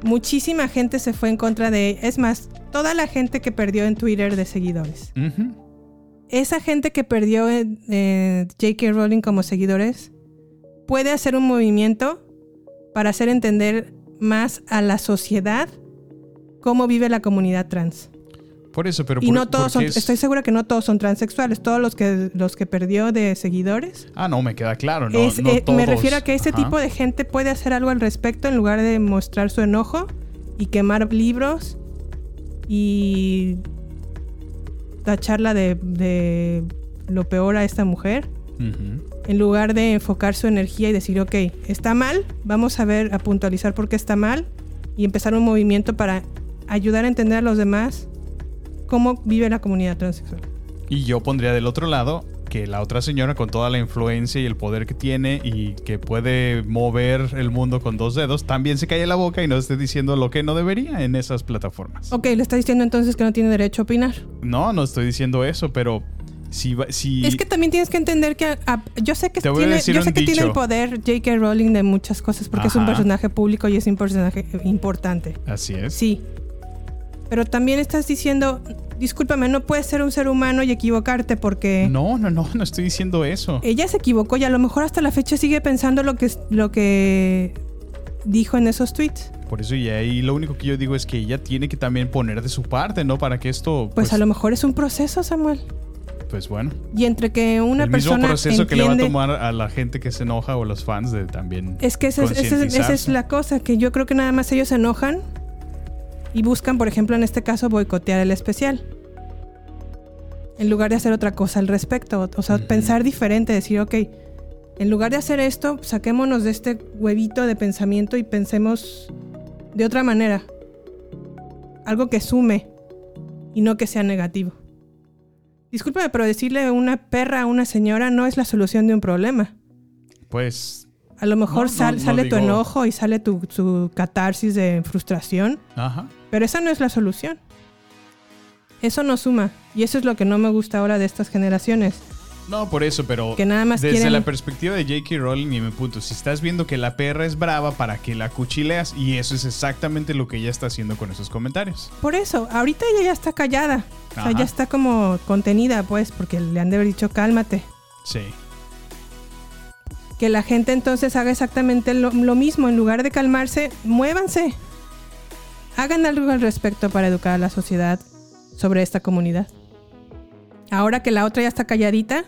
muchísima gente se fue en contra de Es más, toda la gente que perdió en Twitter de seguidores. Esa gente que perdió eh, J.K. Rowling como seguidores puede hacer un movimiento para hacer entender más a la sociedad cómo vive la comunidad trans. Por eso, pero y por- no todos son, es- estoy segura que no todos son transexuales, todos los que los que perdió de seguidores Ah, no, me queda claro, no, es- no eh, me refiero a que este Ajá. tipo de gente puede hacer algo al respecto en lugar de mostrar su enojo y quemar libros y tacharla de, de lo peor a esta mujer. Ujú. En lugar de enfocar su energía y decir, ok, está mal, vamos a ver, a puntualizar por qué está mal y empezar un movimiento para ayudar a entender a los demás cómo vive la comunidad transexual. Y yo pondría del otro lado que la otra señora con toda la influencia y el poder que tiene y que puede mover el mundo con dos dedos, también se calle la boca y no esté diciendo lo que no debería en esas plataformas. Ok, le está diciendo entonces que no tiene derecho a opinar. No, no estoy diciendo eso, pero si, va- si Es que también tienes que entender que a- yo sé que tiene, yo sé el poder J.K. Rowling de muchas cosas porque es un personaje público y es un personaje importante. así es. Sí. Pero también estás diciendo, discúlpame, no puedes ser un ser humano y equivocarte porque No, no, no, no estoy diciendo eso. ella se equivocó y a lo mejor hasta la fecha sigue pensando lo que lo que dijo en esos tweets. Por eso y ahí lo único que yo digo es que ella tiene que también poner de su parte, ¿no? Para que esto Pues, pues, a lo mejor es un proceso, Samuel. Pues bueno, Y entre que una el mismo persona proceso que le va a tomar a la gente que se enoja o los fans de también Es que esa es, esa es- esa es concientizarse. la cosa, que yo creo que nada más ellos se enojan y buscan, por ejemplo, en este caso, boicotear el especial. En lugar de hacer otra cosa al respecto. O sea, pensar diferente, decir, ok, en lugar de hacer esto, saquémonos de este huevito de pensamiento y pensemos de otra manera. Algo que sume y no que sea negativo. Discúlpame, pero decirle una perra a una señora no es la solución de un problema. Pues. A lo mejor No, no, sal- no sale tu enojo y sale tu, tu catarsis de frustración, Ajá. pero esa no es la solución. Eso no suma. Y eso es lo que no me gusta ahora de estas generaciones. No, por eso, pero Que nada más desde quieren- la perspectiva de J.K. Rowling y mi punto, si estás viendo que la perra es brava para que la cuchileas y eso es exactamente lo que ella está haciendo con esos comentarios. Por eso, ahorita ella ya está callada. O sea, ya está como contenida, pues, porque le han de haber dicho cálmate. Sí. Que la gente entonces haga exactamente lo, lo mismo. En lugar de calmarse, muévanse. Hagan algo al respecto para educar a la sociedad sobre esta comunidad. Ahora que la otra ya está calladita,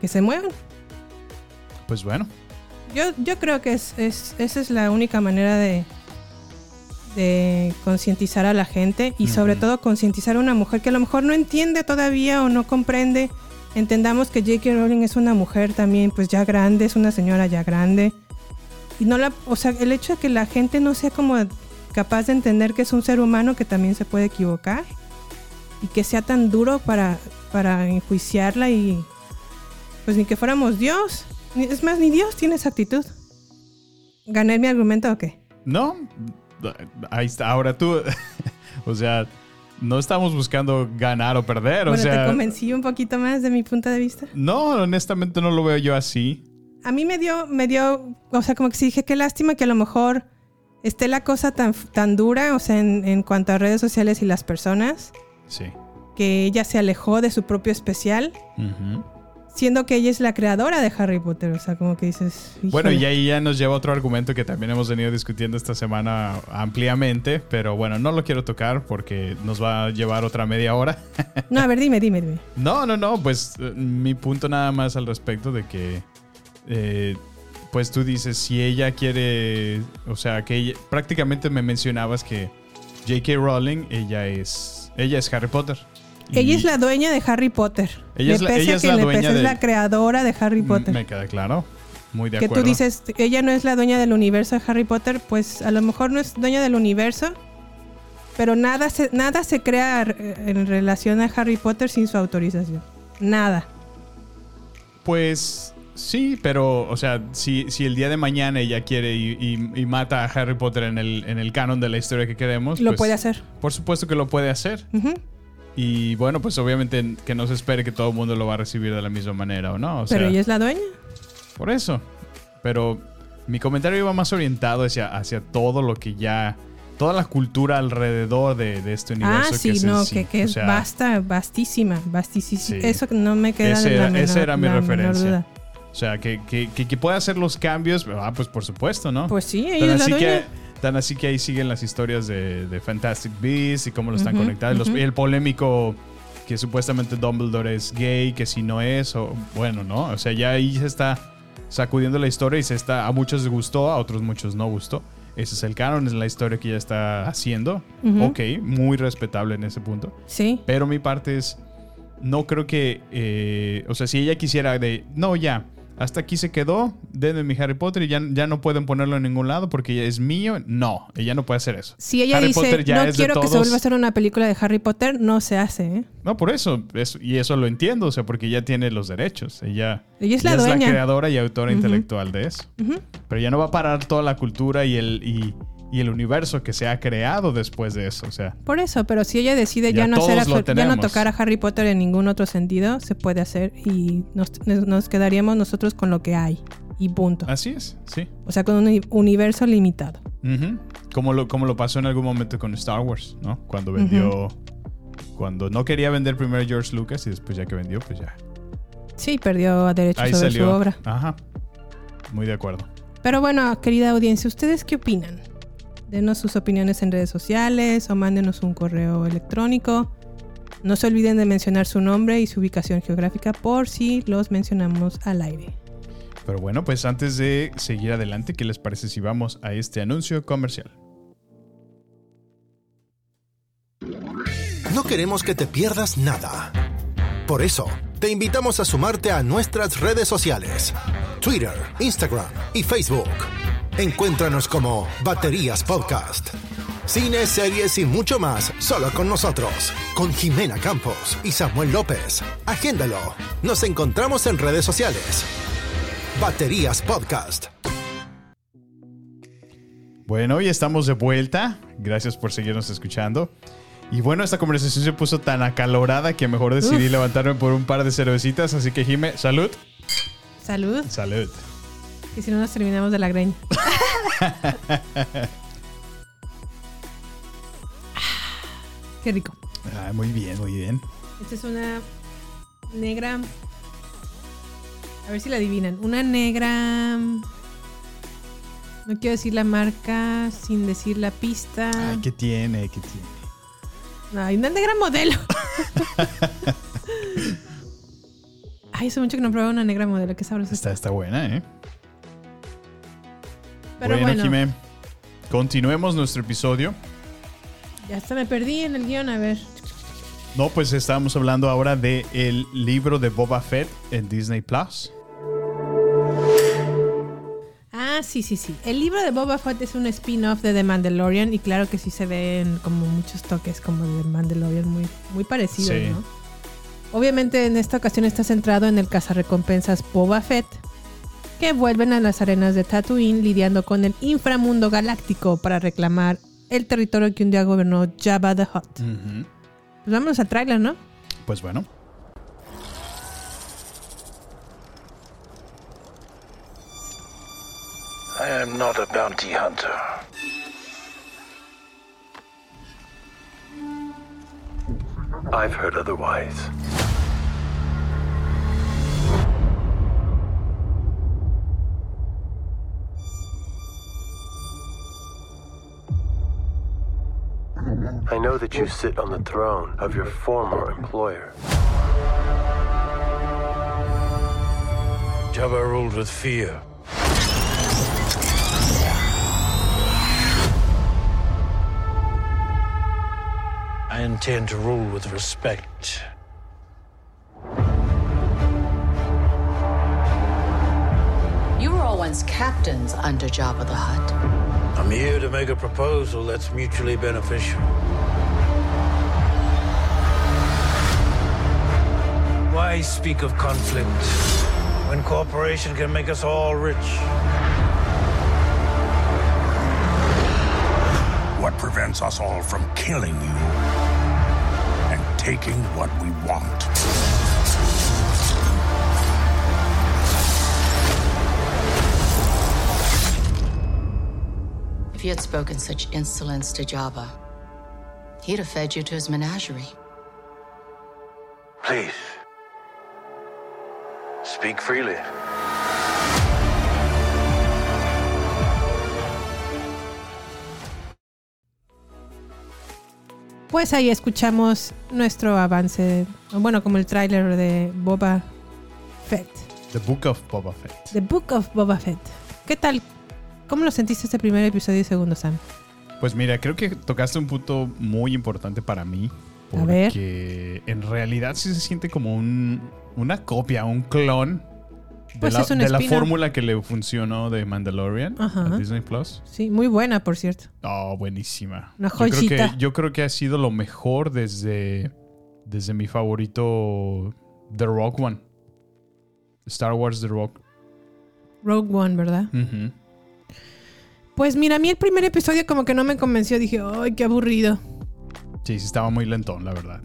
que se muevan. Pues bueno. Yo, yo creo que es, es- esa es la única manera de, de concientizar a la gente y sobre todo concientizar a una mujer que a lo mejor no entiende todavía o no comprende. Entendamos que J.K. Rowling es una mujer también, pues ya grande, es una señora ya grande. Y no la, o sea, el hecho de que la gente no sea como capaz de entender que es un ser humano que también se puede equivocar y que sea tan duro para, para enjuiciarla y pues ni que fuéramos Dios. Es más, ni Dios tiene esa actitud. ¿Gané mi argumento o qué? No, ahí está. Ahora tú, o sea, no estamos buscando ganar o perder. o sea, te convencí un poquito más de mi punto de vista. no, honestamente no lo veo yo así. A mí me dio, me dio, o sea, como que sí dije, qué lástima que a lo mejor esté la cosa tan, tan dura, o sea, en, en cuanto a redes sociales y las personas, Sí. que ella se alejó de su propio especial, Ujú. Siendo que ella es la creadora de Harry Potter, o sea, como que dices... Bueno, y ahí ya nos lleva otro argumento que también hemos venido discutiendo esta semana ampliamente, pero bueno, no lo quiero tocar porque nos va a llevar otra media hora. No, a ver, dime, dime, dime. No, no, no, pues eh, mi punto nada más al respecto de que, eh, pues tú dices, si ella quiere, o sea, que ella- prácticamente me mencionabas que J.K. Rowling, ella es, ella es Harry Potter. Y Ella es la dueña de Harry Potter. Ella es la- pese ella a es que la le dueña pese, es de- la creadora de Harry Mm, Potter. Me queda claro, muy de que acuerdo. tú dices, ella no es la dueña del universo de Harry Potter, pues a lo mejor no es dueña del universo, pero nada se, nada se crea en relación a Harry Potter sin su autorización. Nada. Pues sí, pero, o sea, si, si el día de mañana ella quiere y, y- y mata a Harry Potter en el, en el canon de la historia que queremos, Lo pues, puede hacer. Por supuesto que lo puede hacer. Ujú. Y bueno, pues obviamente que no se espere que todo el mundo lo va a recibir de la misma manera, ¿o no? O pero sea, ella es la dueña. Por eso. Pero mi comentario iba más orientado hacia, hacia todo lo que ya. Toda la cultura alrededor de, de este universo. Ah, que sí, es no, sí. que, que O es sea, vasta, vastísima, vastísima. Sí. Eso no me queda ese la menor, esa era mi referencia. O sea, que, que, que, que pueda hacer los cambios. Ah, pues por supuesto, ¿no? Pues sí, ella es la dueña. que Tan así que ahí siguen las historias de, de Fantastic Beasts y cómo lo están Ujú, conectados. Los- el polémico que supuestamente Dumbledore es gay, que si no es, o bueno, ¿no? O sea, ya ahí se está sacudiendo la historia y se está, a muchos les gustó, a otros muchos no gustó. Ese es el canon, es la historia que ella está haciendo. Ujú. Ok, muy respetable en ese punto. Sí. Pero mi parte es, no creo que, eh, o sea, si ella quisiera de, no, ya, hasta aquí se quedó, denme mi Harry Potter y ya, ya no pueden ponerlo en ningún lado porque ya es mío. No, ella no puede hacer eso. Si ella Harry dice, Potter ya no es de quiero que se todos". vuelva a hacer una película de Harry Potter, no se hace, ¿eh? No, por eso, eso- y eso lo entiendo, o sea, porque ella tiene los derechos. Ella, Ella es la ella dueña. creadora y autora intelectual de eso. Pero ya no va a parar toda la cultura y el, y, y el universo que se ha creado después de eso. O sea, Por eso, pero si ella decide Ya ya, no hacer ya no tocar a Harry Potter en ningún otro sentido, se puede hacer y nos, nos quedaríamos nosotros con lo que hay y punto. así es, sí. O sea, con un uni- universo limitado. Como, lo, como lo pasó en algún momento con Star Wars, ¿no? Cuando vendió. Cuando no quería vender primero George Lucas y después ya que vendió, pues ya. Sí, perdió derechos Ahí sobre salió. su obra. Ajá. Muy de acuerdo. Pero bueno, querida audiencia, ¿ustedes qué opinan? Denos sus opiniones en redes sociales o mándenos un correo electrónico. No se olviden de mencionar su nombre y su ubicación geográfica por si los mencionamos al aire. Pero bueno, pues antes de seguir adelante, ¿qué les parece si vamos a este anuncio comercial? No queremos que te pierdas nada. Por eso, te invitamos a sumarte a nuestras redes sociales. Twitter, Instagram y Facebook. Encuéntranos como Baterías Podcast. Cine, series y mucho más, solo con nosotros, con Jimena Campos y Samuel López. Agéndalo. Nos encontramos en redes sociales. Baterías Podcast. Bueno, hoy estamos de vuelta. Gracias por seguirnos escuchando. Y bueno, esta conversación se puso tan acalorada que mejor decidí Uf. levantarme por un par de cervecitas. Así que, Jime, salud. Salud. Salud. Y si no nos terminamos de la greña. Qué rico. Ah, muy bien, muy bien. Esta es una negra. A ver si la adivinan. Una negra. No quiero decir la marca sin decir la pista. Ay, ¿qué tiene? ¿Qué tiene? Ay, una negra modelo. Ay, hace mucho que no pruebo una negra modelo. Qué sabrosa Está, está buena, ¿eh? Pero bueno, bueno, Jime, continuemos nuestro episodio. ya hasta me perdí en el guion. A ver. No, pues estábamos hablando ahora del el libro de Boba Fett en Disney Plus. Ah, sí, sí, sí. El libro de Boba Fett es un spin-off de The Mandalorian y claro que sí se ven como muchos toques como de The Mandalorian muy, muy parecidos, Sí. ¿no? Obviamente en esta ocasión está centrado en el cazarrecompensas Boba Fett, que vuelven a las arenas de Tatooine lidiando con el inframundo galáctico para reclamar el territorio que un día gobernó Jabba the Hutt. Pues vámonos al trailer, ¿no? Pues bueno. I am not a bounty hunter. I've heard otherwise. That you sit on the throne of your former employer. Jabba ruled with fear. I intend to rule with respect. You were all once captains under Jabba the Hutt. I'm here to make a proposal that's mutually beneficial. Why speak of conflict when cooperation can make us all rich? What prevents us all from killing you and taking what we want? If you had spoken such insolence to Jabba, he'd have fed you to his menagerie. Please. Speak freely. Pues ahí escuchamos nuestro avance, bueno, como el tráiler de Boba Fett. The Book of Boba Fett. The Book of Boba Fett. ¿Qué tal? ¿Cómo lo sentiste este primer episodio y segundo, Sam? Pues mira, creo que tocaste un punto muy importante para mí. A ver. Porque en realidad sí se siente como un, una copia, un clon de Pues la, es un de la fórmula que le funcionó de Mandalorian Ajá. a Disney Plus. Sí, muy buena, por cierto. Oh, buenísima. Una Yo creo, joyita. que, yo creo que ha sido lo mejor desde, desde mi favorito The Rock One. Star Wars The Rock. Rogue One, ¿verdad? Pues mira, a mí el primer episodio como que no me convenció. Dije, ay, qué aburrido. Sí, sí estaba muy lentón, la verdad.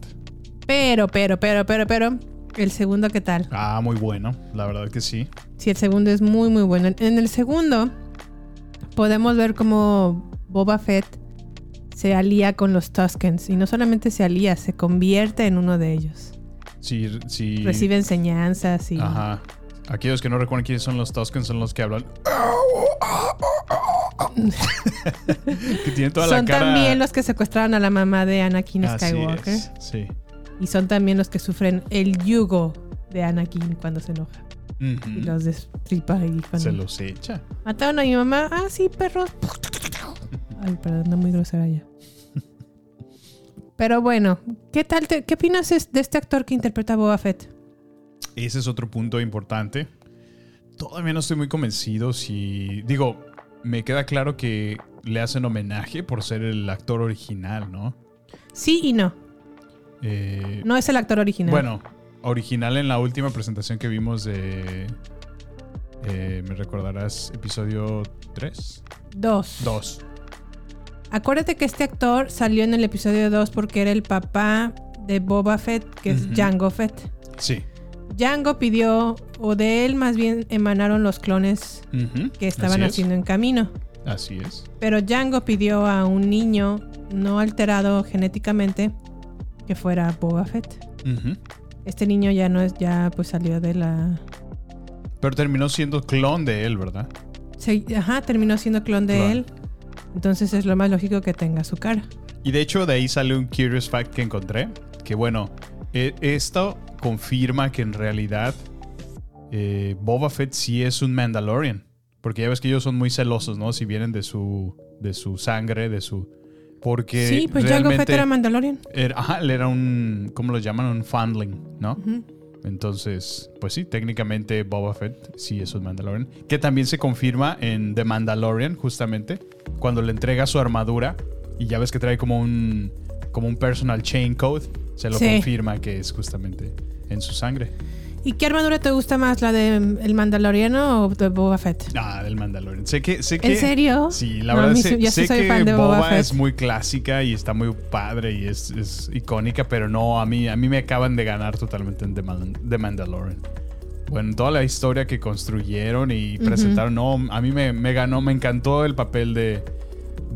Pero, pero, pero, pero, pero, el segundo, ¿qué tal? Ah, muy bueno. La verdad que sí. Sí, el segundo es muy, muy bueno. En el segundo podemos ver cómo Boba Fett se alía con los Tuskens. Y no solamente se alía, se convierte en uno de ellos. Sí, sí. Recibe enseñanzas y... Ajá. Aquellos que no recuerdan quiénes son los Tuskens son los que hablan. que tienen toda son la cara. también los que secuestraron a la mamá de Anakin Así Skywalker. es, Sí. Y son también los que sufren el yugo de Anakin cuando se enoja. Y los destripa y cuando... Se los echa. Mataron a mi mamá. Ah, sí, perros. Ay, perdón, no muy grosera ya. Pero bueno, ¿qué tal? te- ¿Qué opinas de este actor que interpreta a Boba Fett? Ese es otro punto importante. Todavía no estoy muy convencido si. Digo, me queda claro que le hacen homenaje por ser el actor original, ¿no? Sí y no. Eh, No es el actor original. Bueno, original en la última presentación que vimos de. eh, ¿Me recordarás episodio 3? Dos. 2. Acuérdate que este actor salió en el episodio 2 porque era el papá de Boba Fett, que es. Jango Fett. Sí. Jango pidió, o de él más bien emanaron los clones que estaban así es. haciendo en camino. Así es. Pero Django pidió a un niño no alterado genéticamente que fuera Boba Fett. Este niño ya no es, ya pues salió de la. Pero terminó siendo clon de él, ¿verdad? se- ajá, terminó siendo clon de él. Entonces es lo más lógico que tenga su cara. Y de hecho de ahí sale un curious fact que encontré. Que bueno, e- esto confirma que en realidad eh, Boba Fett sí es un Mandalorian. Porque ya ves que ellos son muy celosos, ¿no? Si vienen de su, de su sangre, de su... Porque sí, pues Jango Fett era Mandalorian. era- ajá, él era un... ¿Cómo lo llaman? Un foundling, ¿no? Entonces, pues sí, técnicamente Boba Fett sí es un Mandalorian. Que también se confirma en The Mandalorian, justamente, cuando le entrega su armadura y ya ves que trae como un, como un personal chain code, se lo Sí. confirma que es justamente en su sangre. ¿Y qué armadura te gusta más, la de mm, el Mandaloriano o de Boba Fett? Ah, del Mandalorian. Sé que, sé que, ¿En serio? Sí, la No, verdad mí sé, yo sé soy que fan de Boba Boba es muy clásica y está muy padre y es, es icónica, pero no, a mí, a mí me acaban de ganar totalmente en The, Man- The Mandalorian. Bueno, toda la historia que construyeron y presentaron, no, a mí me, me ganó, me encantó el papel de,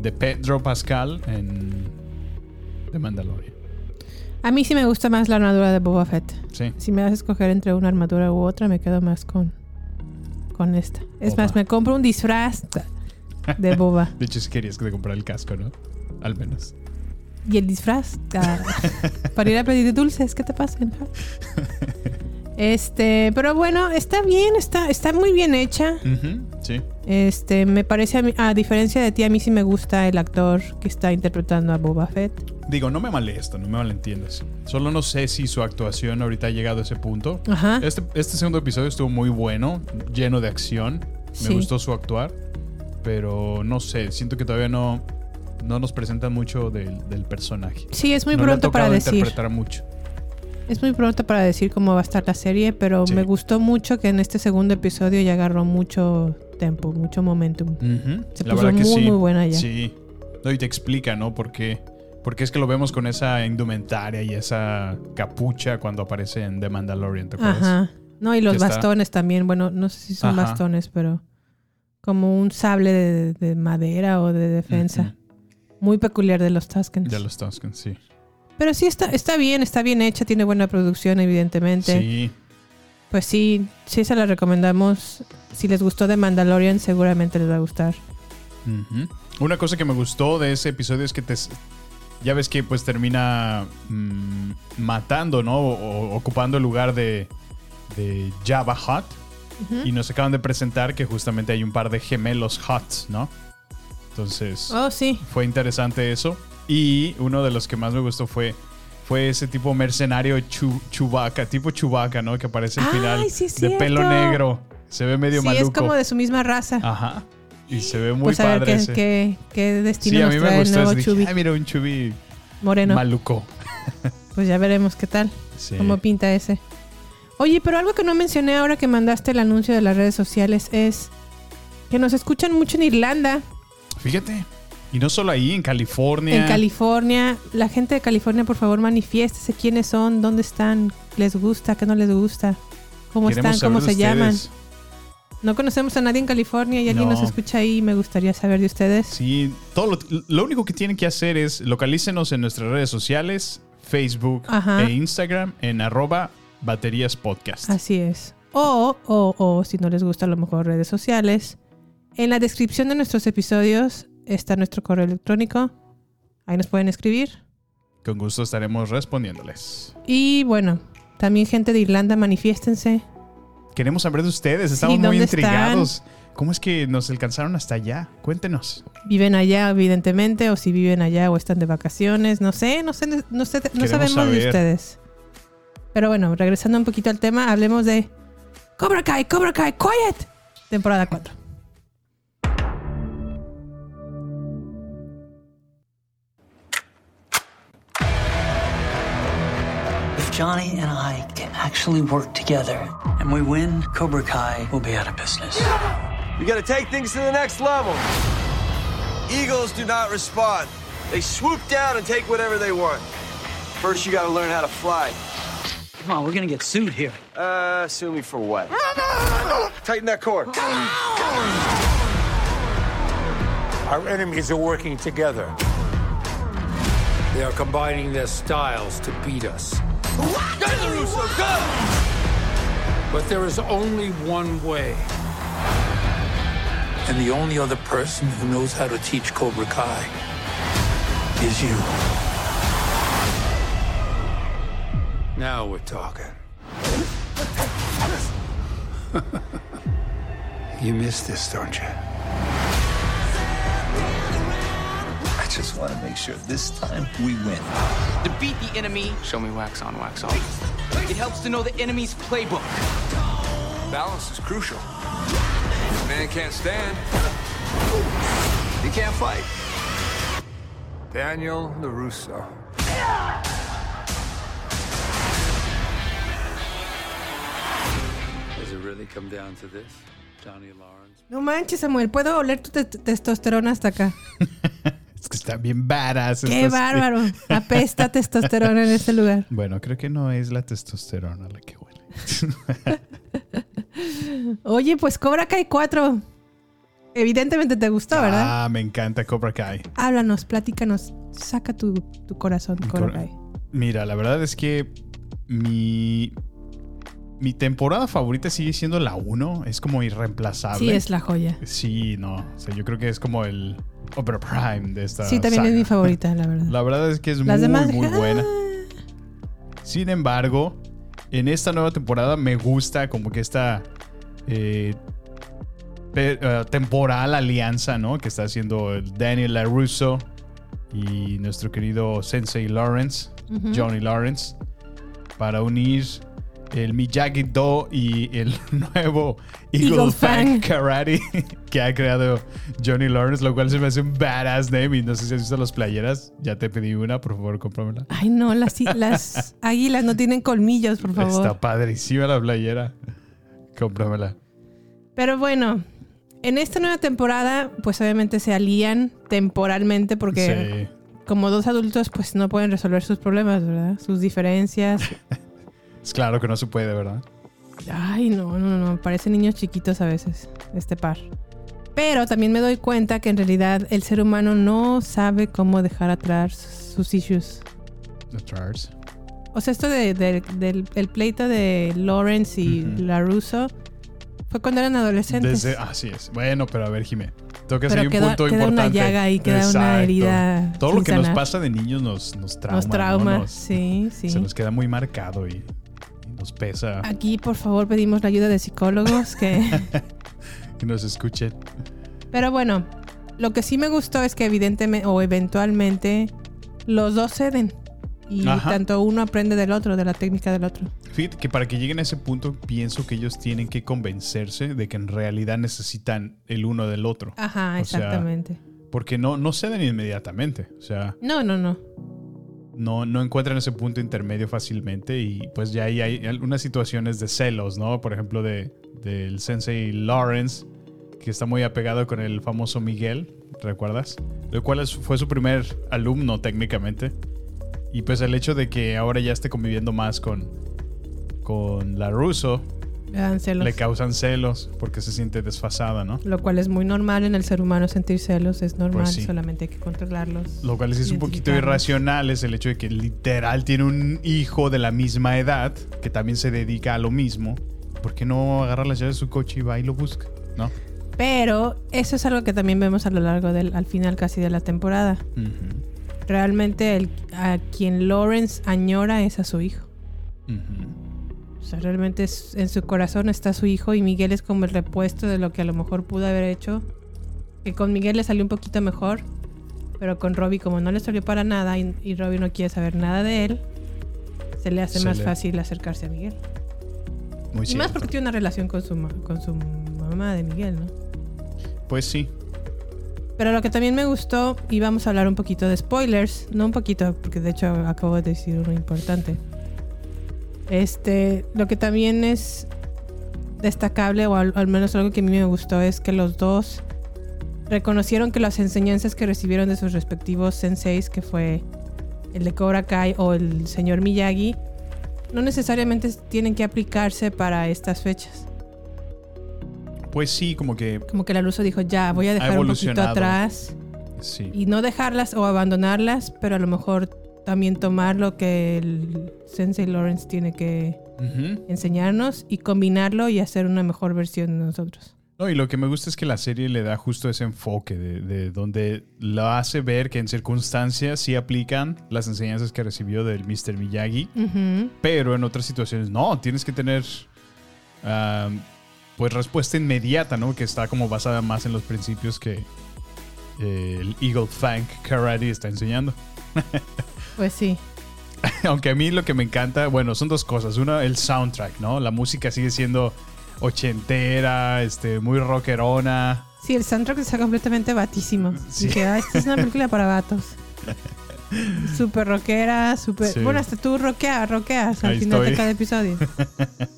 de Pedro Pascal en The Mandalorian. A mí sí me gusta más la armadura de Boba Fett. Sí. Si me das a escoger entre una armadura u otra, me quedo más con, con esta. Es Boba. más, me compro un disfraz de Boba. De hecho, si querías que te comprara el casco, ¿no? Al menos. Y el disfraz ah, para ir a pedir dulces, ¿qué te pasa? Este, pero bueno, está bien, está, está muy bien hecha. Sí. Este, me parece a mí, a diferencia de ti, a mí sí me gusta el actor que está interpretando a Boba Fett. Digo, no me molesta, no me malentiendas. Solo no sé si su actuación ahorita ha llegado a ese punto. Ajá. Este, este segundo episodio estuvo muy bueno, lleno de acción. Me Sí. gustó su actuar. Pero no sé, siento que todavía no, no nos presentan mucho del, del personaje. Sí, es muy No pronto para decir. interpretar mucho. Es muy pronto para decir cómo va a estar la serie, pero Sí. me gustó mucho que en este segundo episodio ya agarró mucho tempo, mucho momentum. Se La puso verdad que muy, sí. muy buena ya. Sí. No, y te explica, ¿no? Por qué. Porque es que lo vemos con esa indumentaria y esa capucha cuando aparece en The Mandalorian, ¿te acuerdas? Ajá. No, y los está- bastones también. Bueno, no sé si son Ajá. bastones, pero como un sable de, de madera o de defensa. Muy peculiar de los Tuskens. De los Tuskens, sí. Pero sí está, está bien, está bien hecha, tiene buena producción, evidentemente. Sí. Pues sí, sí se la recomendamos. Si les gustó de Mandalorian, seguramente les va a gustar. Una cosa que me gustó de ese episodio es que te. Ya ves que pues termina mm, matando, ¿no? O, ocupando el lugar de, de Java Hut. Ujú. Y nos acaban de presentar que justamente hay un par de gemelos Huts, ¿no? Entonces. Oh, sí. Fue interesante eso. Y uno de los que más me gustó fue, fue ese tipo mercenario chu, Chewbacca, tipo Chewbacca, ¿no? Que aparece al Ay, final sí de pelo negro. Se ve medio sí, maluco. es como de su misma raza. Ajá. Y se ve muy pues a ver padre qué, ese. qué, qué destino Sí, a mí trae me el gustó. nuevo eso. Dije. "Ay, mira, un Chubby Moreno. maluco. Pues ya veremos qué tal. Sí. Cómo pinta ese. Oye, pero algo que no mencioné ahora que mandaste el anuncio de las redes sociales es que nos escuchan mucho en Irlanda, Fíjate. Y no solo ahí, en California. en California. La gente de California, por favor, manifiéstese quiénes son, dónde están, les gusta, qué no les gusta, cómo Queremos están, cómo se llaman. No conocemos a nadie en California y alguien No. nos escucha ahí. Me gustaría saber de ustedes. Sí, todo lo, lo único que tienen que hacer es localícenos en nuestras redes sociales, Facebook Ajá. e Instagram, en arroba baterías podcast. Así es. O, o, o, si no les gusta a lo mejor redes sociales, en la descripción de nuestros episodios está nuestro correo electrónico. Ahí nos pueden escribir. Con gusto estaremos respondiéndoles. Y bueno, también gente de Irlanda, manifiéstense. Queremos saber de ustedes, estamos muy ¿dónde intrigados. ¿Cómo es que nos alcanzaron hasta allá? Cuéntenos. Viven allá, evidentemente, o si viven allá o están de vacaciones. No sé, no sé, no, sé, no sabemos de ustedes. Pero bueno, regresando un poquito al tema, hablemos de Cobra Kai, Cobra Kai, Quiet, temporada 4. Johnny and I can actually work together, and we win, Cobra Kai will be out of business. We gotta take things to the next level. Eagles do not respond. They swoop down and take whatever they want. First, you gotta learn how to fly. Come on, we're gonna get sued here. Uh, sue me for what? Tighten that cord. Our enemies are working together. They are combining their styles to beat us. But there is only one way. And the only other person who knows how to teach Cobra Kai is you. Now we're talking. you missed this, don't you? Just want to make sure this time we win. To beat the enemy, show me wax on, wax off. It helps to know the enemy's playbook. Balance is crucial. a Man can't stand. He can't fight. Daniel LaRusso. Does it really come down to this, Johnny Lawrence? No manches, Samuel, puedo oler tu te- testosterona hasta acá. Que está bien badass. Qué estas- bárbaro. Apesta testosterona en este lugar. Bueno, creo que no es la testosterona la que huele. Oye, pues Cobra Kai 4. Evidentemente te gustó, ¿verdad? Ah, me encanta Cobra Kai. Háblanos, platícanos. Saca tu, tu corazón, Cobra Cor- Kai. Mira, la verdad es que mi, mi temporada favorita sigue siendo la 1. Es como irreemplazable. Sí, es la joya. Sí, no. O sea, yo creo que es como el Opera Prime de esta Sí, también es mi favorita, la verdad. La verdad es que es Las muy, demás, muy ah. buena. Sin embargo, en esta nueva temporada me gusta como que esta eh, eh, temporal alianza, ¿no? Que está haciendo el Daniel LaRusso y nuestro querido Sensei Lawrence. Johnny Lawrence, para unir el Miyagi-Do y el nuevo Eagle, Eagle Fang. Karate que ha creado Johnny Lawrence, lo cual se me hace un badass name. Y no sé si has visto las playeras. Ya te pedí una, por favor, cómpramela. Ay, no, las, las águilas no tienen colmillos, por favor. Está padrísima la playera. Cómpramela. Pero bueno, en esta nueva temporada, pues obviamente se alían temporalmente porque como dos adultos, pues no pueden resolver sus problemas, ¿verdad? Sus diferencias. Es claro que no se puede, ¿verdad? Ay, no, no, no, parecen niños chiquitos a veces, este par. Pero también me doy cuenta que en realidad el ser humano no sabe cómo dejar atrás sus issues. Charles. O sea, esto de- de- del el pleito de Lawrence y LaRusso fue cuando eran adolescentes. Desde, así es. Bueno, pero a ver, Jimé. Toca Pero hay un queda- punto queda una importante. llaga ahí, queda una Exacto. herida Todo lo que nos pasa de niños nos, nos trauma. Nos ¿no? trauma, Nos- sí, sí. Se nos queda muy marcado y nos pesa Aquí, por favor, pedimos la ayuda de psicólogos que... que nos escuchen. Pero bueno, lo que sí me gustó es que evidentemente o eventualmente los dos ceden. Y Ajá. tanto uno aprende del otro, de la técnica del otro. Fíjate que para que lleguen a ese punto, pienso que ellos tienen que convencerse de que en realidad necesitan el uno del otro. Ajá, O sea, exactamente. porque no, no ceden inmediatamente. O sea, No, no, no. No, no encuentran ese punto intermedio fácilmente y pues ya hay algunas situaciones de celos, ¿no? Por ejemplo, de, del sensei Lawrence, que está muy apegado con el famoso Miguel, ¿recuerdas? Lo cual fue su primer alumno técnicamente. Y pues el hecho de que ahora ya esté conviviendo más con, con la Russo, Le dan celos. le causan celos porque se siente desfasada, ¿no? Lo cual es muy normal en el ser humano sentir celos, es normal, Pues sí. solamente hay que controlarlos. Lo cual es un poquito irracional, es el hecho de que literal tiene un hijo de la misma edad que también se dedica a lo mismo. ¿Por qué no agarra las llaves de su coche y va y lo busca? ¿No? Pero eso es algo que también vemos a lo largo del, al final casi de la temporada. Realmente el, a quien Lawrence añora es a su hijo. O sea, realmente es- en su corazón está su hijo y Miguel es como el repuesto de lo que a lo mejor pudo haber hecho. Que con Miguel le salió un poquito mejor, pero con Robbie como no le salió para nada y, y Robbie no quiere saber nada de él, se le hace Se más le- fácil acercarse a Miguel. Muy y más porque tiene una relación con su, con su mamá de Miguel, ¿no? Pues sí. Pero lo que también me gustó, y vamos a hablar un poquito de spoilers, no un poquito, porque de hecho acabo de decir uno importante. Este, lo que también es destacable, o al, al menos algo que a mí me gustó, es que los dos reconocieron que las enseñanzas que recibieron de sus respectivos senseis, que fue el de Cobra Kai o el señor Miyagi, no necesariamente tienen que aplicarse para estas fechas. Pues sí, como que Como que la Luso dijo, ya, voy a dejar un poquito atrás sí. y no dejarlas o abandonarlas, pero a lo mejor también tomar lo que el Sensei Lawrence tiene que enseñarnos y combinarlo y hacer una mejor versión de nosotros. No, y lo que me gusta es que la serie le da justo ese enfoque de, de donde lo hace ver que en circunstancias sí aplican las enseñanzas que recibió del Mr. Miyagi, pero en otras situaciones no, tienes que tener pues respuesta inmediata, ¿no? Que está como basada más en los principios que eh, el Eagle Fang Karate está enseñando. Pues sí. Aunque a mí lo que me encanta, bueno, son dos cosas. Una, el soundtrack, ¿no? La música sigue siendo ochentera, este, muy rockerona. Sí, el soundtrack está completamente batísimo. Sí. Ah, esta es una película para vatos. Súper rockera, súper... Sí. Bueno, hasta tú rockeas, rockeas al Ahí final de cada episodio.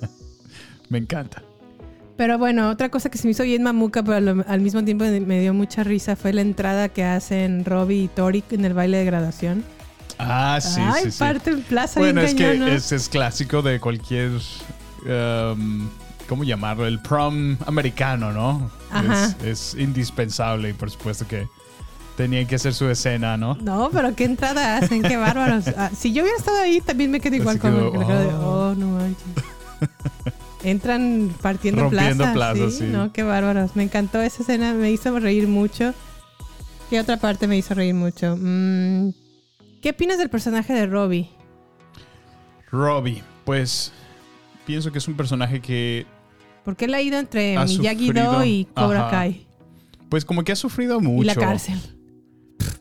me encanta. Pero bueno, otra cosa que se me hizo bien mamuca, pero al, al mismo tiempo me dio mucha risa, fue la entrada que hacen Robbie y Tori en el baile de graduación. Ah, sí, Ay, sí, sí. parte en plaza Bueno, es que es, es clásico de cualquier. um, ¿Cómo llamarlo? El prom americano, ¿no? Ajá. Es, es indispensable y por supuesto que tenían que hacer su escena, ¿no? No, pero qué entrada hacen, qué bárbaros. Ah, si yo hubiera estado ahí, también me quedo igual con el de, oh. oh, no manches. Entran partiendo Rompiendo plaza. plazas, ¿sí? sí. No, qué bárbaros. Me encantó esa escena, me hizo reír mucho. ¿Qué otra parte me hizo reír mucho? Mm, ¿Qué opinas del personaje de Robbie? Robbie, pues pienso que es un personaje que, Porque él ha ido entre Ha Miyagi-Do y Cobra Ajá. Kai. pues como que ha sufrido mucho. Y la cárcel.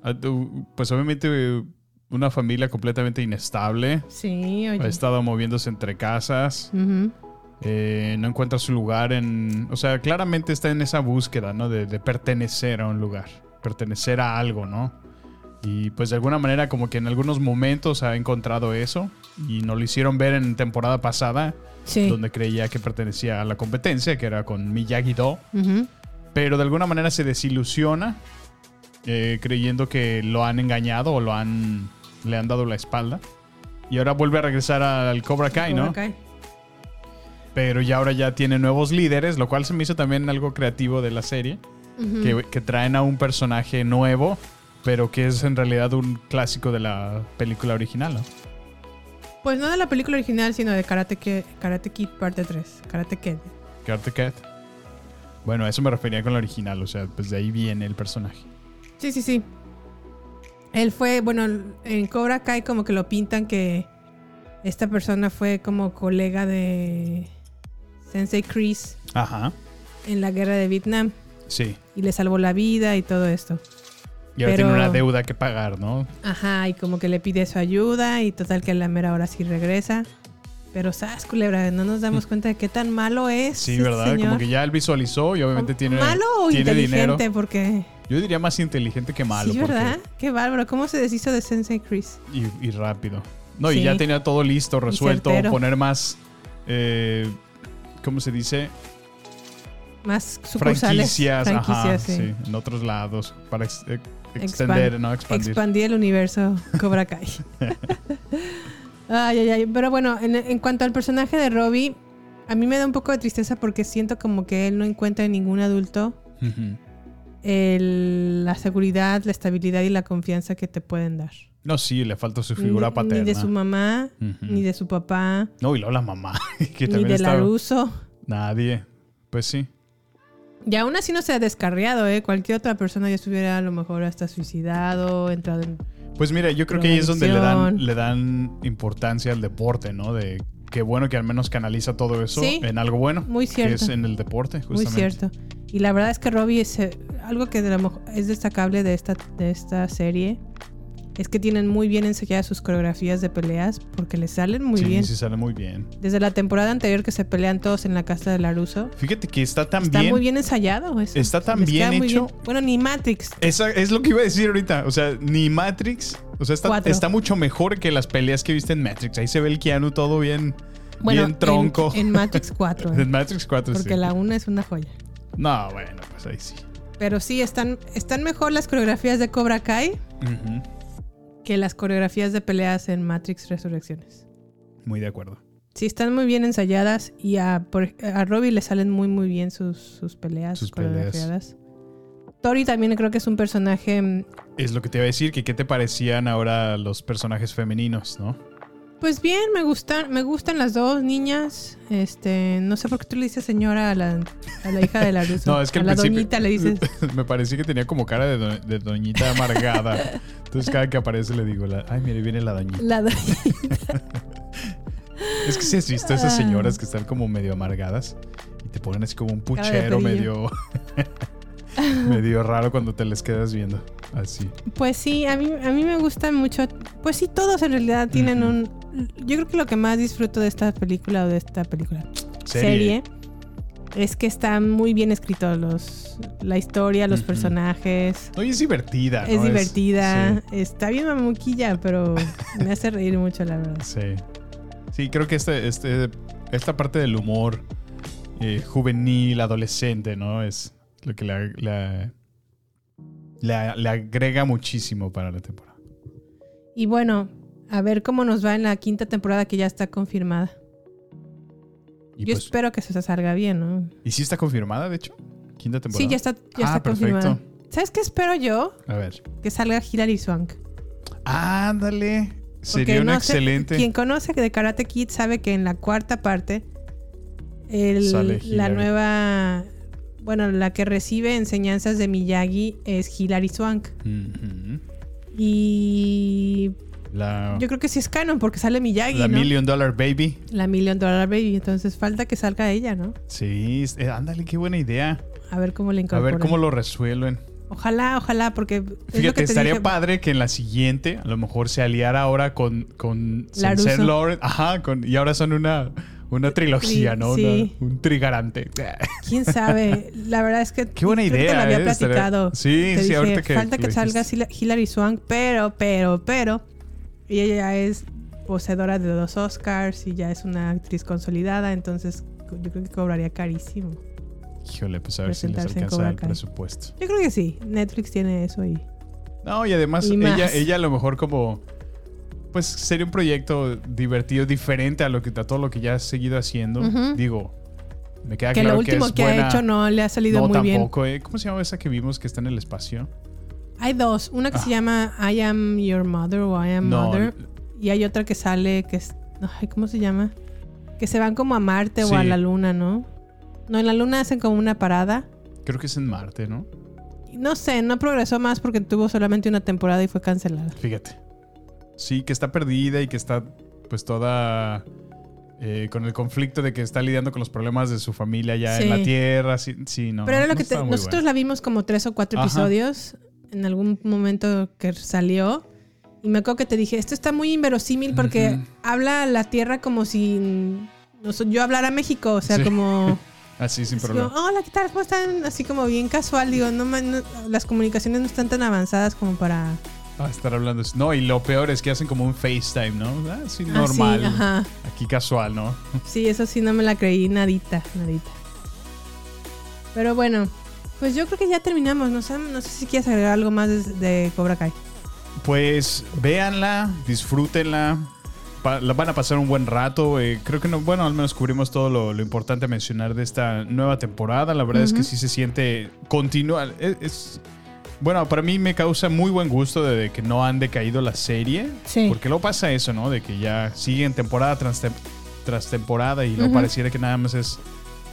Ah, Pues obviamente una familia completamente inestable. Sí, Ha oye. estado moviéndose entre casas. Eh, no encuentra su lugar en... O sea, claramente está en esa búsqueda, ¿no? De, de pertenecer a un lugar, pertenecer a algo, ¿no? Y pues de alguna manera como que en algunos momentos ha encontrado eso y nos lo hicieron ver en temporada pasada, Sí. donde creía que pertenecía a la competencia, que era con Miyagi-Do, pero de alguna manera se desilusiona eh, creyendo que lo han engañado o lo han le han dado la espalda y ahora vuelve a regresar al Cobra Kai, ¿no? Cobra Kai. Pero ya ahora ya tiene nuevos líderes, lo cual se me hizo también algo creativo de la serie. Que traen a un personaje nuevo, pero que es en realidad un clásico de la película original, ¿no? Pues no de la película original, sino de Karate, Ki- Karate Kid parte 3. Karate Kid. Karate Cat. Bueno, a eso me refería con la original, o sea, pues de ahí viene el personaje. Sí, sí, sí. Él fue, bueno, en Cobra Kai como que lo pintan que esta persona fue como colega de Sensei Chris Ajá, en la guerra de Vietnam sí. y le salvó la vida y todo esto. Y ahora Pero- tiene una deuda que pagar, ¿no? Ajá, y como que le pide su ayuda y total que a la mera hora sí regresa. Pero, ¿sabes, culebra? No nos damos cuenta de qué tan malo es. Sí, este ¿verdad? Como que ya él visualizó y obviamente tiene, ¿Malo o tiene inteligente? dinero. Porque... Yo diría más inteligente que malo. sí, porque- ¿verdad? Qué bárbaro. ¿Cómo se deshizo de Sensei Chris? y, y rápido. No, Sí. y ya tenía todo listo, resuelto, poner más, eh, ¿cómo se dice? Más sucursales. franquicias, ajá, sí. sí, en otros lados para Expandir. Expandí el universo Cobra Kai. ay, ay, ay. Pero bueno, en, en cuanto al personaje de Robbie, a mí me da un poco de tristeza porque siento como que él no encuentra en ningún adulto el- la seguridad, la estabilidad y la confianza que te pueden dar. No, sí, le falta su figura ni, paterna. Ni de su mamá, ni de su papá, No, y luego la mamá. que ni de estaba- Laruso. Nadie. Pues sí. Y aún así no se ha descarriado, ¿eh? Cualquier otra persona ya estuviera a lo mejor hasta suicidado, entrado en... Pues mira, yo creo que ahí es donde le dan, le dan importancia al deporte, ¿no? De qué bueno que al menos canaliza todo eso Sí, en algo bueno. muy Que cierto. es en el deporte, Muy justamente. cierto. Y la verdad es que Robbie es eh, algo que de lo mejor es destacable de esta, de esta serie. Es que tienen muy bien enseñadas sus coreografías de peleas porque les salen muy sí, bien. sí sale muy bien. Desde la temporada anterior que se pelean todos en la casa de Laruso. Fíjate que está tan Está bien. muy bien ensayado. eso. Está tan Les bien hecho. Bueno, ni Matrix. Esa es lo que iba a decir ahorita. O sea, ni Matrix. O sea, está, está mucho mejor que las peleas que viste en Matrix. Ahí se ve el Keanu todo bien, Bueno, bien tronco. En, en Matrix 4. ¿eh? En Matrix 4, Porque sí. la 1 es una joya. No, bueno, pues ahí sí. Pero sí, están, están mejor las coreografías de Cobra Kai Ujú. Que las coreografías de peleas en Matrix Resurrecciones. Muy de acuerdo. Sí, están muy bien ensayadas y a, por- a Robbie le salen muy muy bien sus, sus peleas Sus peleas. coreografiadas. Tori también creo que es un personaje, mm, Es lo que te iba a decir, que qué te parecían ahora los personajes femeninos, ¿no? Pues bien, me gustan, me gustan las dos niñas. Este, no sé por qué tú le dices señora a la, a la hija de la Russo. No, es que a la doñita le dices. Me parecía que tenía como cara de, do- de doñita amargada. Entonces cada que aparece le digo, la- ay, mire, viene la doñita. La doñita. Es que si has visto esas señoras que están como medio amargadas y te ponen así como un puchero medio medio raro cuando te les quedas viendo. Así. Pues sí, a mí, a mí me gustan mucho. Pues sí, todos en realidad tienen un. Yo creo que lo que más disfruto de esta película o de esta película Serie. serie, es que está muy bien escrito los, la historia, los personajes. No, y es divertida. Es ¿no? divertida, sí. está bien mamuquilla, pero me hace reír mucho, la verdad. Sí. Sí, creo que este, este, esta parte del humor eh, juvenil, adolescente, ¿no? Es lo que le, le- le- le agrega muchísimo para la temporada. Y bueno, a ver cómo nos va en la quinta temporada que ya está confirmada. Y Yo pues- espero que se salga bien, ¿no? ¿Y sí está confirmada, de hecho? ¿Quinta temporada? Sí, ya está, ya Ah, está perfecto. confirmada. ¿Sabes qué espero yo? A ver. Que salga Hilary Swank. Ándale. Sería sé, excelente. quien conoce de Karate Kid sabe que en la cuarta parte, el- Sale la nueva, bueno, la que recibe enseñanzas de Miyagi es Hilary Swank. Y La, yo creo que sí es canon porque sale Miyagi, la ¿no? Million Dollar Baby. La Million Dollar Baby. Entonces falta que salga ella, ¿no? Sí, eh, ándale, qué buena idea. A ver cómo le A incorporan. ver cómo lo resuelven. Ojalá, ojalá, porque es lo Fíjate, que te estaría dije. padre que en la siguiente a lo mejor se aliara ahora con, con. Sensei Lawrence. Ajá, con, y ahora son una, una trilogía, Tri- ¿no? sí. Una- un trigarante. ¿Quién sabe? La verdad es que. Qué buena creo que idea, te lo había ¿eh? Platicado. Sí, Te sí, dije, ahorita que- Falta que salga Hila- Hilary Swank, pero, pero, pero. Ella ya es poseedora de dos Oscars y ya es una actriz consolidada, entonces yo creo que cobraría carísimo. Híjole, pues a ver si les alcanza el presupuesto. Yo creo que sí. Netflix tiene eso ahí. No, y además Y ella, ella a lo mejor como pues sería un proyecto divertido, diferente a lo que a todo lo que ya has seguido haciendo. Digo, me queda que claro lo último es que, buena. ha hecho no le ha salido no, muy bien. tampoco, ¿eh? ¿Cómo se llama esa que vimos que está en el espacio? Hay dos. Una que se Ah. llama I Am Your Mother o I Am No, Mother. Y hay otra que sale que es. ay, ¿Cómo se llama? Que se van como a Marte Sí. o a la Luna, ¿no? No, en la Luna hacen como una parada. Creo que es en Marte, ¿no? No sé, no progresó más porque tuvo solamente una temporada y fue cancelada. Fíjate. Sí, que está perdida y que está pues toda eh, con el conflicto de que está lidiando con los problemas de su familia ya en la Tierra. Sí, sí, no. Pero era lo no que te- nosotros la vimos como tres o cuatro Ajá. episodios en algún momento que salió. Y me acuerdo que te dije, esto está muy inverosímil porque habla la Tierra como si no yo hablara México. O sea, Sí. como... Así, sin así problema. como, Hola, ¿qué tal? ¿Cómo están? Así como bien casual. Digo, no, no- las comunicaciones no están tan avanzadas como para... Ah, estar hablando. No, y lo peor es que hacen como un FaceTime, ¿no? Ah, sí, Ah, normal. sí, ajá. Aquí casual, ¿no? Sí, eso sí no me la creí nadita, nadita. Pero bueno, pues yo creo que ya terminamos. No sé, no sé si quieres agregar algo más de, de Cobra Kai. Pues véanla, disfrútenla. pa- la van a pasar un buen rato. eh, creo que no, bueno, al menos cubrimos todo lo, lo importante a mencionar de esta nueva temporada. La verdad es que sí se siente continua. Es, es- bueno, para mí me causa muy buen gusto de, que no han decaído la serie. Sí. Porque luego pasa eso, ¿no? De que ya siguen temporada tras, tem- tras temporada y luego Ujú. pareciera que nada más es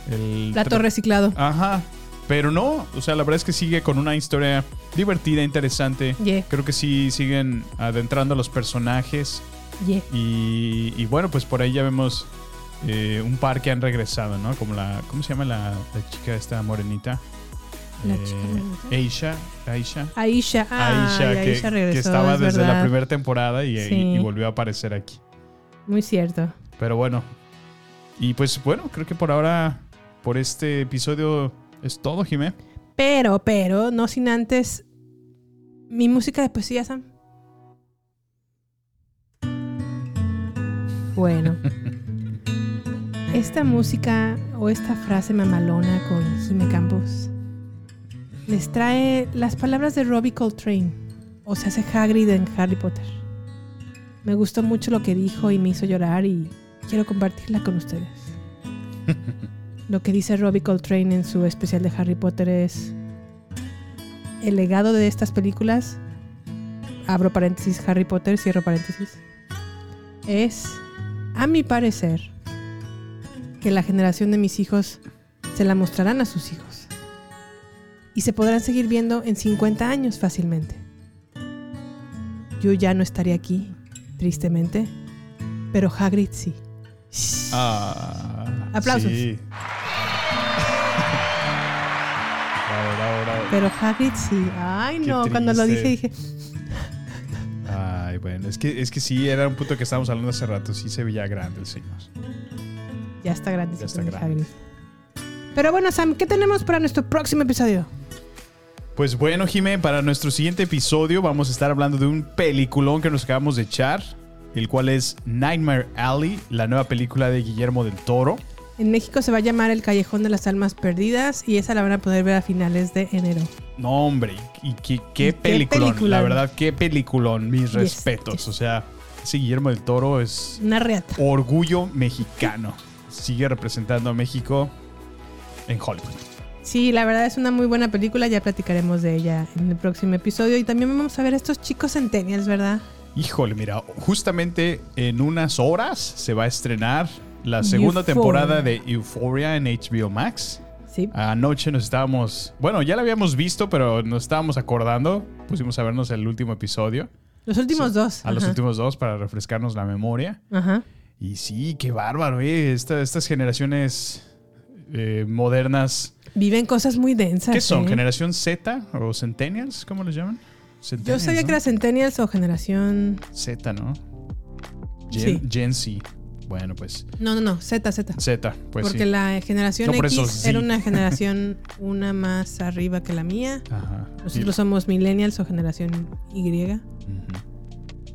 el Plato reciclado. Ajá. Pero no, o sea, la verdad es que sigue con una historia divertida, interesante. Yeah. Creo que sí siguen adentrando a los personajes. Yeah. Y, y bueno, pues por ahí ya vemos eh, un par que han regresado, ¿no? Como la. ¿Cómo se llama la, la chica esta morenita? La Eh, chica. Aisha. Aisha. Aisha, ah, Aisha, que, Aisha regresó, que estaba es desde la primera temporada y, Sí. y- y volvió a aparecer aquí. Muy cierto. Pero bueno. Y pues bueno, creo que por ahora, por este episodio es todo, Jimé. Pero, pero, no sin antes. Mi música de poesía, Sam. Bueno. esta música o esta frase mamalona con Jime Campos les trae las palabras de Robbie Coltrane, o se hace Hagrid en Harry Potter. Me gustó mucho lo que dijo y me hizo llorar y quiero compartirla con ustedes. lo que dice Robbie Coltrane en su especial de Harry Potter es el legado de estas películas, abro paréntesis Harry Potter, cierro paréntesis, es, a mi parecer, que la generación de mis hijos se la mostrarán a sus hijos. Y se podrán seguir viendo en 50 años fácilmente. Yo ya no estaré aquí, tristemente, pero Hagrid sí. Ah, Aplausos. sí. Bravo, bravo, bravo. Pero Hagrid sí. Ay, Qué no, cuando lo dije dije, Ay, bueno, es que, es que sí, era un punto que estábamos hablando hace rato. Sí se veía grande el señor. ya está grande. Ya está grande. Hagrid. Pero bueno, Sam, ¿qué tenemos para nuestro próximo episodio? Pues bueno, Jimé, para nuestro siguiente episodio vamos a estar hablando de un peliculón que nos acabamos de echar, el cual es Nightmare Alley, la nueva película de Guillermo del Toro. En México se va a llamar El Callejón de las Almas Perdidas y esa la van a poder ver a finales de enero. No, hombre, y qué, qué peliculón, peliculón. la verdad, qué peliculón, mis Yes, respetos. O sea, ese Guillermo del Toro es Una reata. orgullo mexicano. Sigue representando a México en Hollywood. Sí, la verdad es una muy buena película, ya platicaremos de ella en el próximo episodio y también vamos a ver a estos chicos centennials, ¿verdad? Híjole, mira, justamente en unas horas se va a estrenar la segunda Euphoria. temporada de Euphoria en HBO Max. Sí. Anoche nos estábamos, bueno, ya la habíamos visto, pero nos estábamos acordando. Pusimos a vernos el último episodio. Los últimos dos. A los últimos dos para refrescarnos la memoria. Ajá. Y sí, qué bárbaro, eh. Esta- estas generaciones eh, modernas. Viven cosas muy densas. ¿Qué son? ¿eh? ¿Generación Z o Centennials? ¿Cómo les llaman? Yo sabía ¿no? que era Centennials o generación. Z, ¿no? Gen, Sí. Gen Z. Bueno, pues No, no, no, Z, Z. Z, pues Porque sí. la generación No, por eso X era una generación una más arriba que la mía. Ajá. Nosotros somos millennials o generación Y.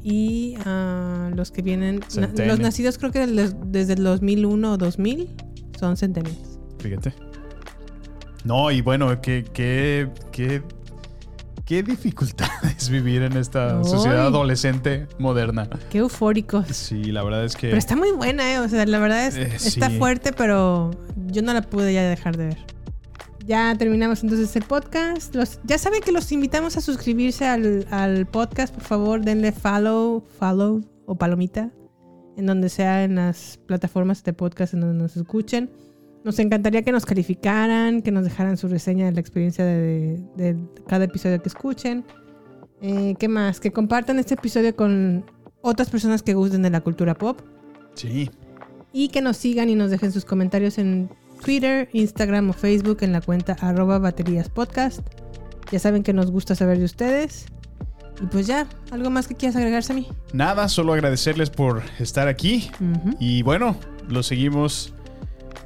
Y ah, los que vienen, na- los nacidos creo que des- desde el 2001 o 2000 son centennials. Fíjate. No, y bueno, qué, qué, qué, qué dificultad es vivir en esta sociedad adolescente moderna. Qué eufóricos. Sí, la verdad es que... Pero está muy buena, ¿eh? O sea, la verdad es, Eh, está sí. fuerte, pero yo no la pude ya dejar de ver. Ya terminamos entonces el podcast. Los, ya saben que los invitamos a suscribirse al, al podcast. Por favor, denle follow, follow o palomita en donde sea en las plataformas de podcast en donde nos escuchen. Nos encantaría que nos calificaran, que nos dejaran su reseña de la experiencia de, de- de cada episodio que escuchen. Eh, ¿Qué más? Que compartan este episodio con otras personas que gusten de la cultura pop. Sí. Y que nos sigan y nos dejen sus comentarios en Twitter, Instagram o Facebook en la cuenta arroba baterías podcast. Ya saben que nos gusta saber de ustedes. Y pues ya, ¿algo más que quieras agregarse a mí? Nada, solo agradecerles por estar aquí. Y bueno, los seguimos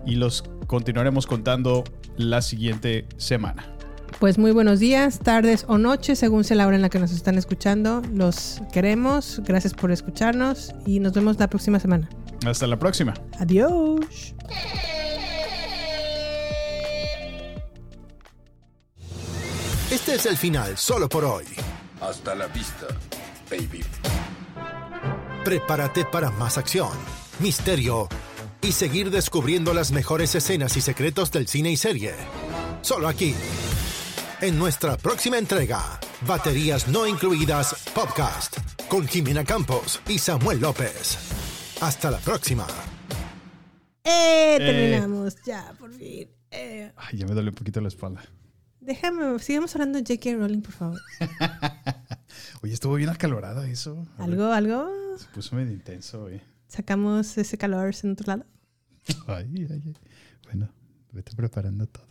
y los continuaremos contando la siguiente semana. Pues muy buenos días, tardes o noches, según sea la hora en la que nos están escuchando. Los queremos, gracias por escucharnos y nos vemos la próxima semana. Hasta la próxima. Adiós. Este es el final solo por hoy. Hasta la vista, baby. Prepárate para más acción, misterio y seguir descubriendo las mejores escenas y secretos del cine y serie. Solo aquí, en nuestra próxima entrega, Baterías No Incluidas Podcast, con Jimena Campos y Samuel López. Hasta la próxima. ¡Eh! Eh. Terminamos, ya, por fin. Eh, Ay, ya me duele un poquito la espalda. déjame, sigamos hablando de J.K. Rowling, por favor. Oye, estuvo bien acalorado eso. ¿Algo, algo? Se puso medio intenso, güey. ¿Sacamos ese calor en otro lado? Ay, ay, ay. Bueno, vete preparando todo.